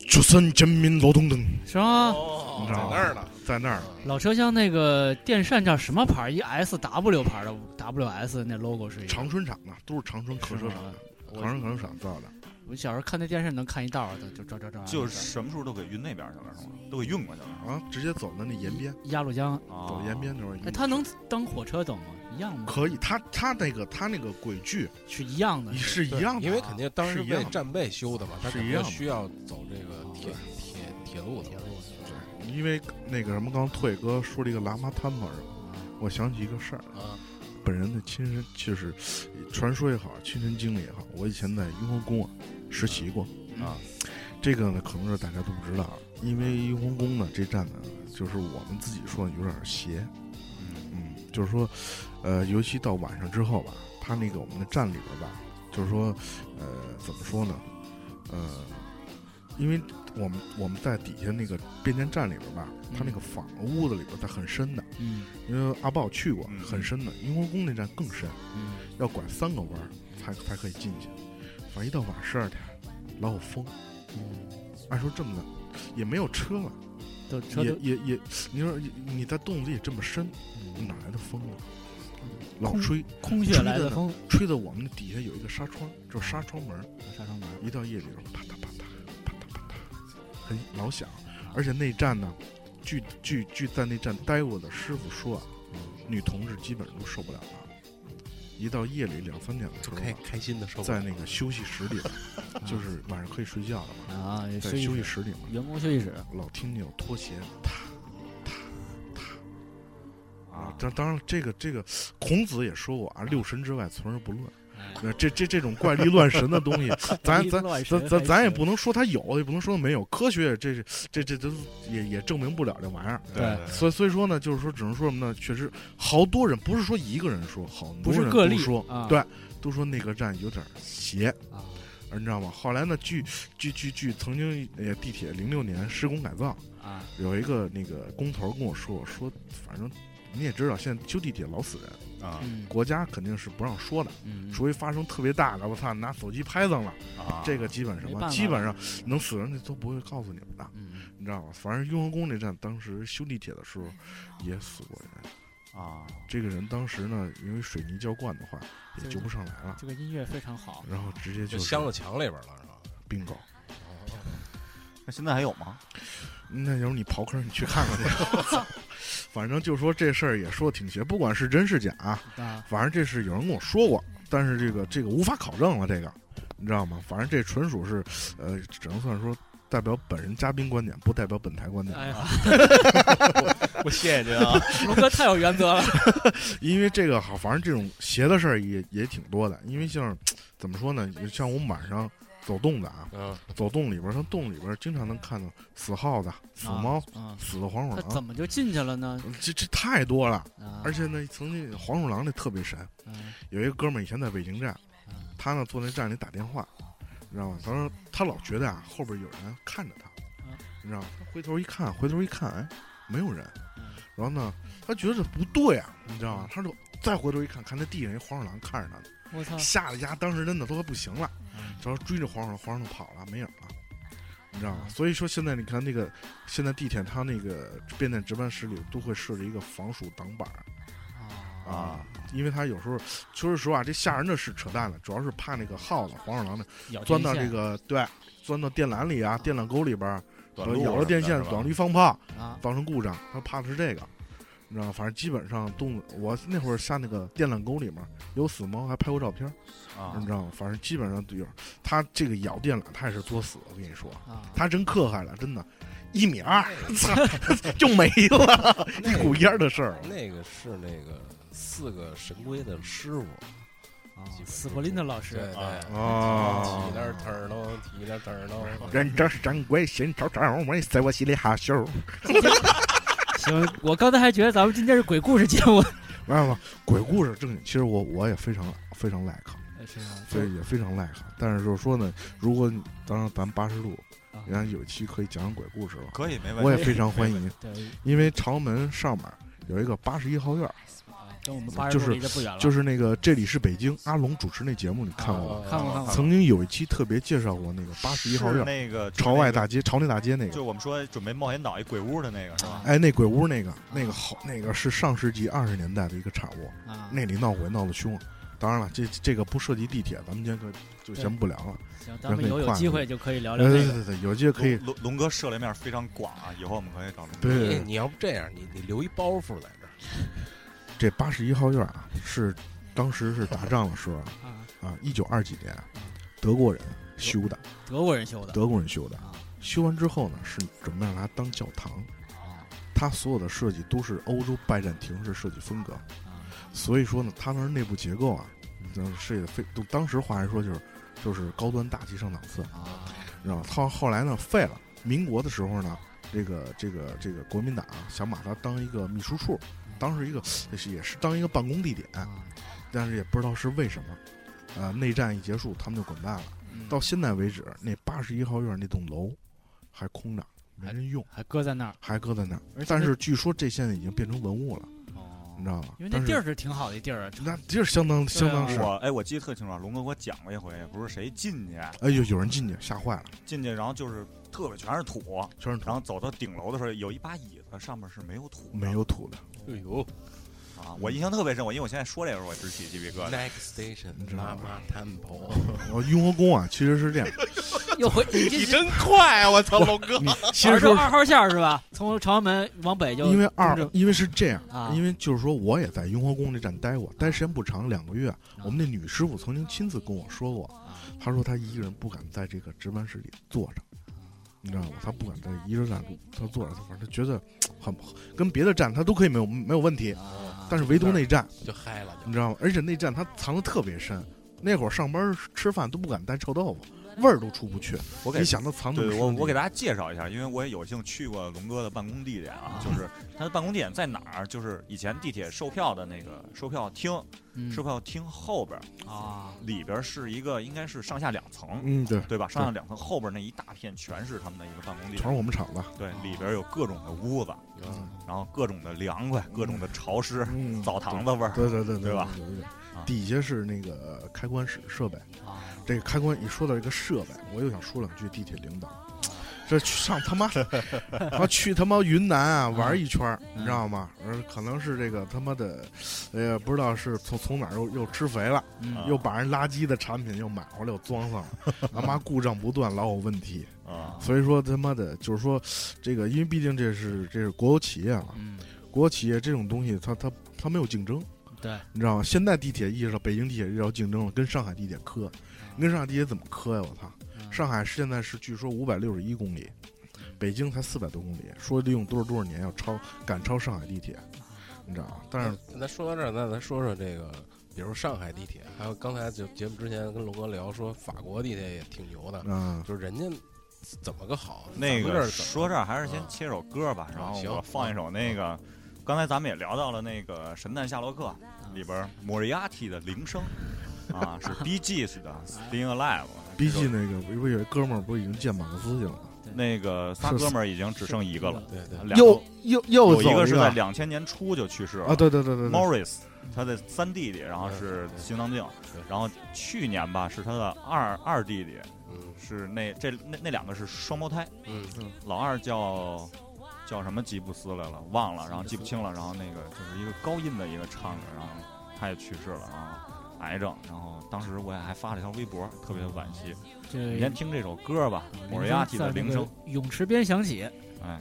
[SPEAKER 5] 就三人民劳动灯
[SPEAKER 3] 是吗？
[SPEAKER 2] 哦在那儿呢，
[SPEAKER 5] 在那儿呢。
[SPEAKER 3] 老车厢那个电扇叫什么牌？一 S W 牌的 W S 那 logo 是
[SPEAKER 5] 长春厂的，都是长春客车厂，长春客车厂造的。
[SPEAKER 3] 我小时候看那电视能看一道儿的，就照照照。
[SPEAKER 4] 就是什么时候都给运那边去了，是吗？都给运过去了。
[SPEAKER 5] 啊，直接走的那延边，
[SPEAKER 3] 鸭绿江。
[SPEAKER 4] 啊
[SPEAKER 5] 走延边那边
[SPEAKER 3] 哎，它能当火车走吗？一样吗？
[SPEAKER 5] 可以，他他那个他那个轨距
[SPEAKER 3] 是一样的。
[SPEAKER 5] 是一样的，
[SPEAKER 2] 因为肯定当时为战备修的嘛，他肯定
[SPEAKER 5] 是一样
[SPEAKER 2] 需要走这个铁铁铁路的。
[SPEAKER 5] 因为那个什么，刚刚退哥说了一个喇嘛摊嘛，我想起一个事儿，
[SPEAKER 2] 啊，
[SPEAKER 5] 本人的亲身就是传说也好，亲身经历也好，我以前在雍和宫啊实习过
[SPEAKER 2] 啊，
[SPEAKER 5] 这个呢可能是大家都不知道，因为雍和宫呢这站呢，就是我们自己说有点邪，嗯，就是说，呃，尤其到晚上之后吧，它那个我们的站里边吧，就是说，呃，怎么说呢，呃，因为我们我们在底下那个变电站里边吧，它那个房屋子里边它很深的，
[SPEAKER 3] 嗯
[SPEAKER 5] 因为阿豹去过，
[SPEAKER 4] 嗯
[SPEAKER 5] 很深的。雍和宫那站更深，
[SPEAKER 3] 嗯，
[SPEAKER 5] 要拐三个弯儿才才可以进去。反正一到晚十二点，老有风。按说这么的，也没有车了，
[SPEAKER 3] 都车都
[SPEAKER 5] 也也也，你说你你在洞子里这么深，
[SPEAKER 3] 嗯
[SPEAKER 5] 哪来的风啊？老吹，
[SPEAKER 3] 空穴来的风，
[SPEAKER 5] 吹的我们底下有一个纱窗，就是纱窗门，
[SPEAKER 3] 纱窗门，
[SPEAKER 5] 一到夜里边啪嗒啪嗒啪嗒啪嗒，很老响。而且那站呢，据据据在那站待过的师傅说啊，女同志基本上都受不了了。一到夜里两三点的时候
[SPEAKER 2] 开开心的时候
[SPEAKER 5] 在那个休息室里，就是晚上可以睡觉了嘛，
[SPEAKER 3] 啊，
[SPEAKER 5] 在
[SPEAKER 3] 休息室
[SPEAKER 5] 休息室里嘛，
[SPEAKER 3] 员工休息室
[SPEAKER 5] 老听见有拖鞋踏啊
[SPEAKER 4] 啊。
[SPEAKER 5] 当当然，这个这个孔子也说过啊，六神之外存而不论。
[SPEAKER 3] 哎
[SPEAKER 5] 那这这这种怪力乱神的东西，咱咱咱咱咱也不能说它有，也不能说没有。科学这这这这也也证明不了这玩意儿。
[SPEAKER 3] 对
[SPEAKER 5] 所以所以说呢，就是说，只能说什么呢？确实，好多人不是说一个人说，好多人
[SPEAKER 3] 不是个例
[SPEAKER 5] 都说，
[SPEAKER 3] 啊
[SPEAKER 5] 对，都说那个站有点邪，
[SPEAKER 3] 啊
[SPEAKER 5] 你知道吗？后来呢，据据据据曾经呃地铁零六年施工改造，
[SPEAKER 3] 啊
[SPEAKER 5] 有一个那个工头跟我说说，反正你也知道，现在修地铁老死人，
[SPEAKER 4] 啊。
[SPEAKER 3] 嗯。
[SPEAKER 5] 国家肯定是不让说的，
[SPEAKER 3] 嗯，
[SPEAKER 5] 除非发生特别大的，我操，拿手机拍上了，
[SPEAKER 4] 啊，
[SPEAKER 5] 这个基本什么，基本上能死人的都不会告诉你们的，
[SPEAKER 3] 嗯
[SPEAKER 5] 你知道吧？反正雍和宫那站当时修地铁的时候也死过人，
[SPEAKER 4] 啊，
[SPEAKER 5] 这个人当时呢，因为水泥浇灌的话也救不上来了，
[SPEAKER 3] 这个音乐非常好，
[SPEAKER 5] 然后直接
[SPEAKER 2] 就是镶到墙里边了，是吧
[SPEAKER 5] ？bingo。
[SPEAKER 4] 那现在还有吗？
[SPEAKER 5] 那要是你刨坑，你去看看去。反正就说这事儿也说的挺邪，不管是真是假，
[SPEAKER 3] 啊
[SPEAKER 5] 反正这是有人跟我说过，但是这个这个无法考证了，这个你知道吗？反正这纯属是，呃，只能算说代表本人嘉宾观点，不代表本台观点。
[SPEAKER 3] 哎呀，
[SPEAKER 2] 我谢谢您啊！
[SPEAKER 3] 龙哥太有原则了，
[SPEAKER 5] 因为这个好，反正这种邪的事儿也也挺多的。因为像怎么说呢？像我们晚上走洞的啊，
[SPEAKER 2] 嗯，
[SPEAKER 5] 走洞里边儿，像洞里边儿经常能看到死耗子、死猫、
[SPEAKER 3] 啊，
[SPEAKER 5] 死的黄鼠
[SPEAKER 3] 狼怎，么就进去了呢？
[SPEAKER 5] 这这太多了。
[SPEAKER 3] 啊，
[SPEAKER 5] 而且呢，曾经黄鼠狼那特别神，
[SPEAKER 3] 嗯
[SPEAKER 5] 有一个哥们儿以前在北京站，
[SPEAKER 3] 嗯
[SPEAKER 5] 他呢坐那站里打电话，你知道吗？他说他老觉得啊后边有人看着他
[SPEAKER 3] 嗯，
[SPEAKER 5] 你知道吗？他回头一看，回头一看，哎，没有人。
[SPEAKER 3] 嗯
[SPEAKER 5] 然后呢，他觉得这不对啊，你知道吗？他就再回头一看，看那地上一黄鼠狼看着他呢，
[SPEAKER 3] 我操，
[SPEAKER 5] 吓得家当时真的都快不行了，
[SPEAKER 3] 嗯
[SPEAKER 5] 然后追着黄鼠狼，黄鼠狼跑了，没影了。你知道吗？
[SPEAKER 3] 嗯
[SPEAKER 5] 所以说现在你看那个，现在地铁它那个变电值班室里都会设置一个防鼠挡板儿
[SPEAKER 3] 啊
[SPEAKER 5] 啊，因为它有时候说实话，这吓人的是扯淡了，主要是怕那个耗子、黄鼠狼呢钻到这个对，钻到电缆里啊、电缆沟里边咬着电线短路一放炮，
[SPEAKER 3] 啊
[SPEAKER 5] 造成故障，他怕的是这个，你知道吗？反正基本上动，我那会儿下那个电缆沟里面有死猫，还拍过照片，
[SPEAKER 4] 啊
[SPEAKER 5] 你知道吗？反正基本上都有。他这个咬电缆，他也是作死，我跟你说，
[SPEAKER 3] 啊，
[SPEAKER 5] 它真可害了，真的，一米二，操，就没了，一股烟儿的事儿。
[SPEAKER 2] 那个是那个四个神龟的师傅，
[SPEAKER 3] 啊斯普林的老师
[SPEAKER 2] 对对，
[SPEAKER 5] 哦
[SPEAKER 2] 提那儿头儿喽，提那儿头儿喽。
[SPEAKER 5] 忍者神龟心朝朝，没在我心里哈咻。
[SPEAKER 3] 行，我刚才还觉得咱们今天是鬼故事节目，
[SPEAKER 5] 没有没有，鬼故事正经，其实我我也非常非常 like，所以也非常 like。但是就是说呢，如果你当然咱八十度，
[SPEAKER 3] 啊
[SPEAKER 5] 人家有一期可以讲讲鬼故事了，
[SPEAKER 4] 可以没问题。
[SPEAKER 5] 我也非常欢迎。因为长门上面有一个八十一号院
[SPEAKER 3] 跟我们八十
[SPEAKER 5] 就是
[SPEAKER 3] 离得不远了，
[SPEAKER 5] 就是那个这里是北京，阿龙主持那节目，你看过吗？
[SPEAKER 2] 啊
[SPEAKER 3] 看过看过
[SPEAKER 5] 曾经有一期特别介绍过那个八十一号院儿，
[SPEAKER 4] 那个
[SPEAKER 5] 朝外大街，朝内大街那个。
[SPEAKER 4] 就我们说准备冒险岛一鬼屋的那个是吧？
[SPEAKER 5] 哎，那鬼屋那个，那个好，那个是上世纪二十年代的一个产物，
[SPEAKER 3] 啊，
[SPEAKER 5] 那里闹鬼闹得凶。当然了，这这个不涉及地铁，咱们今天可就先不聊了。
[SPEAKER 3] 行，咱们以后有机会就可以聊聊
[SPEAKER 5] 对
[SPEAKER 3] 这个。
[SPEAKER 5] 对对对，有机会可以。
[SPEAKER 4] 龙龙哥涉猎面非常广啊，以后我们可以找龙哥。
[SPEAKER 5] 对对对，
[SPEAKER 2] 你你要不这样，你你留一包袱在这儿，
[SPEAKER 5] 这八十一号院啊，是当时是打仗的时候啊
[SPEAKER 3] 啊，
[SPEAKER 5] 啊，一九二几年，德国人修的，
[SPEAKER 3] 德国人修的。
[SPEAKER 5] 德国人修的。
[SPEAKER 3] 啊。
[SPEAKER 5] 修完之后呢，是准备拿它当教堂。它所有的设计都是欧洲拜占庭式设计风格，
[SPEAKER 3] 啊。
[SPEAKER 5] 所以说呢，它那儿内部结构啊，就是设计的非，都当时话来说就是就是高端大气上档次，
[SPEAKER 3] 啊。
[SPEAKER 5] 知道吧？后后来呢废了，民国的时候呢，这个这个这个国民党想把它当一个秘书处，当时一个也是也是当一个办公地点，
[SPEAKER 3] 啊！
[SPEAKER 5] 但是也不知道是为什么，呃，内战一结束，他们就滚蛋了。
[SPEAKER 3] 嗯
[SPEAKER 5] 到现在为止，那八十一号院那栋楼还空着，没人用，
[SPEAKER 3] 还搁在那儿
[SPEAKER 5] 还搁在那儿。但是据说这现在已经变成文物了，
[SPEAKER 3] 哦
[SPEAKER 5] 你知道吗？
[SPEAKER 3] 因为那地儿是挺好的地儿啊，
[SPEAKER 5] 那地儿相当相当是，
[SPEAKER 4] 我哎，我记得特清楚，龙哥给我讲过一回，不是谁进去，
[SPEAKER 5] 哎呦，有人进去吓坏了，
[SPEAKER 4] 进去然后就是特别全是土，
[SPEAKER 5] 全是土
[SPEAKER 4] 然，后走到顶楼的时候，有一把椅子上面是没有土，
[SPEAKER 5] 没有土的。
[SPEAKER 2] 哎呦，
[SPEAKER 4] 啊，啊，我印象特别深，我因为我现在说这个时候我直起鸡皮疙瘩。
[SPEAKER 2] Next station，拉玛 temple。
[SPEAKER 5] 我雍和宫啊，其实是这样，
[SPEAKER 3] 又回你
[SPEAKER 2] 你真快啊！我操，龙哥。
[SPEAKER 5] 你其实说
[SPEAKER 3] 二号线是吧？从朝阳门往北就
[SPEAKER 5] 因为二
[SPEAKER 3] 正，
[SPEAKER 5] 因为是这样
[SPEAKER 3] 啊，
[SPEAKER 5] 因为就是说我也在雍和宫这站待过，待时间不长，两个月。我们那女师傅曾经亲自跟我说过，
[SPEAKER 3] 啊
[SPEAKER 5] 她说她一个人不敢在这个值班室里坐着，你知道吗？他不敢在一个站住，他坐着，他反正他觉得很跟别的站他都可以没有没有问题，
[SPEAKER 3] 啊
[SPEAKER 5] 但是唯独那站，
[SPEAKER 2] 就嗨了，
[SPEAKER 5] 你知道吗？而且那站他藏的特别深，那会儿上班吃饭都不敢带臭豆腐，味儿都出不去。
[SPEAKER 4] 我给
[SPEAKER 5] 你想它藏那么
[SPEAKER 4] 对，我我给大家介绍一下，因为我也有幸去过龙哥的办公地点啊，就是他的办公地点在哪儿？就是以前地铁售票的那个售票厅，
[SPEAKER 3] 嗯
[SPEAKER 4] 售票厅后边儿
[SPEAKER 3] 啊，
[SPEAKER 4] 里边儿是一个应该是上下两层，
[SPEAKER 5] 嗯，对，
[SPEAKER 4] 对吧？上下两层后边儿那一大片全是他们的一个办公地
[SPEAKER 5] 全是
[SPEAKER 4] 点，
[SPEAKER 5] 我们厂的。
[SPEAKER 4] 对，里边儿有各种的屋子，
[SPEAKER 2] 嗯
[SPEAKER 4] 然后各种的凉快，各种的潮湿，
[SPEAKER 5] 嗯，
[SPEAKER 4] 澡堂子味儿，
[SPEAKER 5] 对对对
[SPEAKER 4] 对吧？
[SPEAKER 5] 对对对
[SPEAKER 4] 啊
[SPEAKER 5] 底下是那个开关室设备，
[SPEAKER 3] 啊
[SPEAKER 5] 这个开关一说到这个设备，我又想说两句地铁领导。这去上他妈，他去他妈云南啊玩一圈，
[SPEAKER 3] 嗯
[SPEAKER 5] 你知道吗？呃，可能是这个他妈的，呃，不知道是从从哪儿又又吃肥了，又把人垃圾的产品又买回来又装上了，他妈故障不断，老有问题。
[SPEAKER 4] 啊，
[SPEAKER 5] 所以说他妈的，就是说这个，因为毕竟这是这是国有企业嘛，
[SPEAKER 3] 嗯，
[SPEAKER 5] 国有企业这种东西，它它它没有竞争。
[SPEAKER 3] 对，
[SPEAKER 5] 你知道吗？现在地铁意识到北京地铁意识到竞争了，跟上海地铁磕，你跟上海地铁怎么磕呀？我操！
[SPEAKER 3] 嗯
[SPEAKER 5] 上海现在是据说五百六十一公里，北京才四百多公里，说利用多少多少年要超赶超上海地铁，你知道吗？但是
[SPEAKER 2] 那咱说到这儿，那咱说说这个，比如上海地铁，还有刚才就节目之前跟龙哥聊说，法国地铁也挺牛的，
[SPEAKER 5] 嗯，
[SPEAKER 2] 就是人家怎么个好？
[SPEAKER 4] 那个说这儿还是先
[SPEAKER 2] 啊
[SPEAKER 4] 切首歌吧，然后我放一首那个，刚才咱们也聊到了那个《神探夏洛克》里边莫里亚蒂的铃声，啊，是 Bee Gees 的《Staying Alive》。
[SPEAKER 5] B G 那个不是有一哥们儿不是已经见马克思去了吗？
[SPEAKER 4] 那个仨哥们儿已经只剩一个了，
[SPEAKER 2] 对对，
[SPEAKER 4] 两
[SPEAKER 5] 又又又
[SPEAKER 4] 有一个是在
[SPEAKER 5] 个
[SPEAKER 4] 两千年初就去世了。
[SPEAKER 5] 啊，对对对对对
[SPEAKER 4] ，Morris，他的三弟弟，然后是心脏病
[SPEAKER 2] 对，
[SPEAKER 4] 然后去年吧是他的二二弟弟，
[SPEAKER 2] 嗯。
[SPEAKER 4] 是那这那那两个是双胞胎，
[SPEAKER 2] 嗯。
[SPEAKER 4] 老二叫叫什么吉布斯来了，忘了，然后记不清了，然后那个就是一个高音的一个唱者，然后他也去世了，然后癌症，然后当时我也还发了一条微博，特别的惋惜。
[SPEAKER 3] 这
[SPEAKER 4] 你先听这首歌吧，莫瑞亚蒂的铃声，
[SPEAKER 3] 泳池边响起，
[SPEAKER 4] 哎。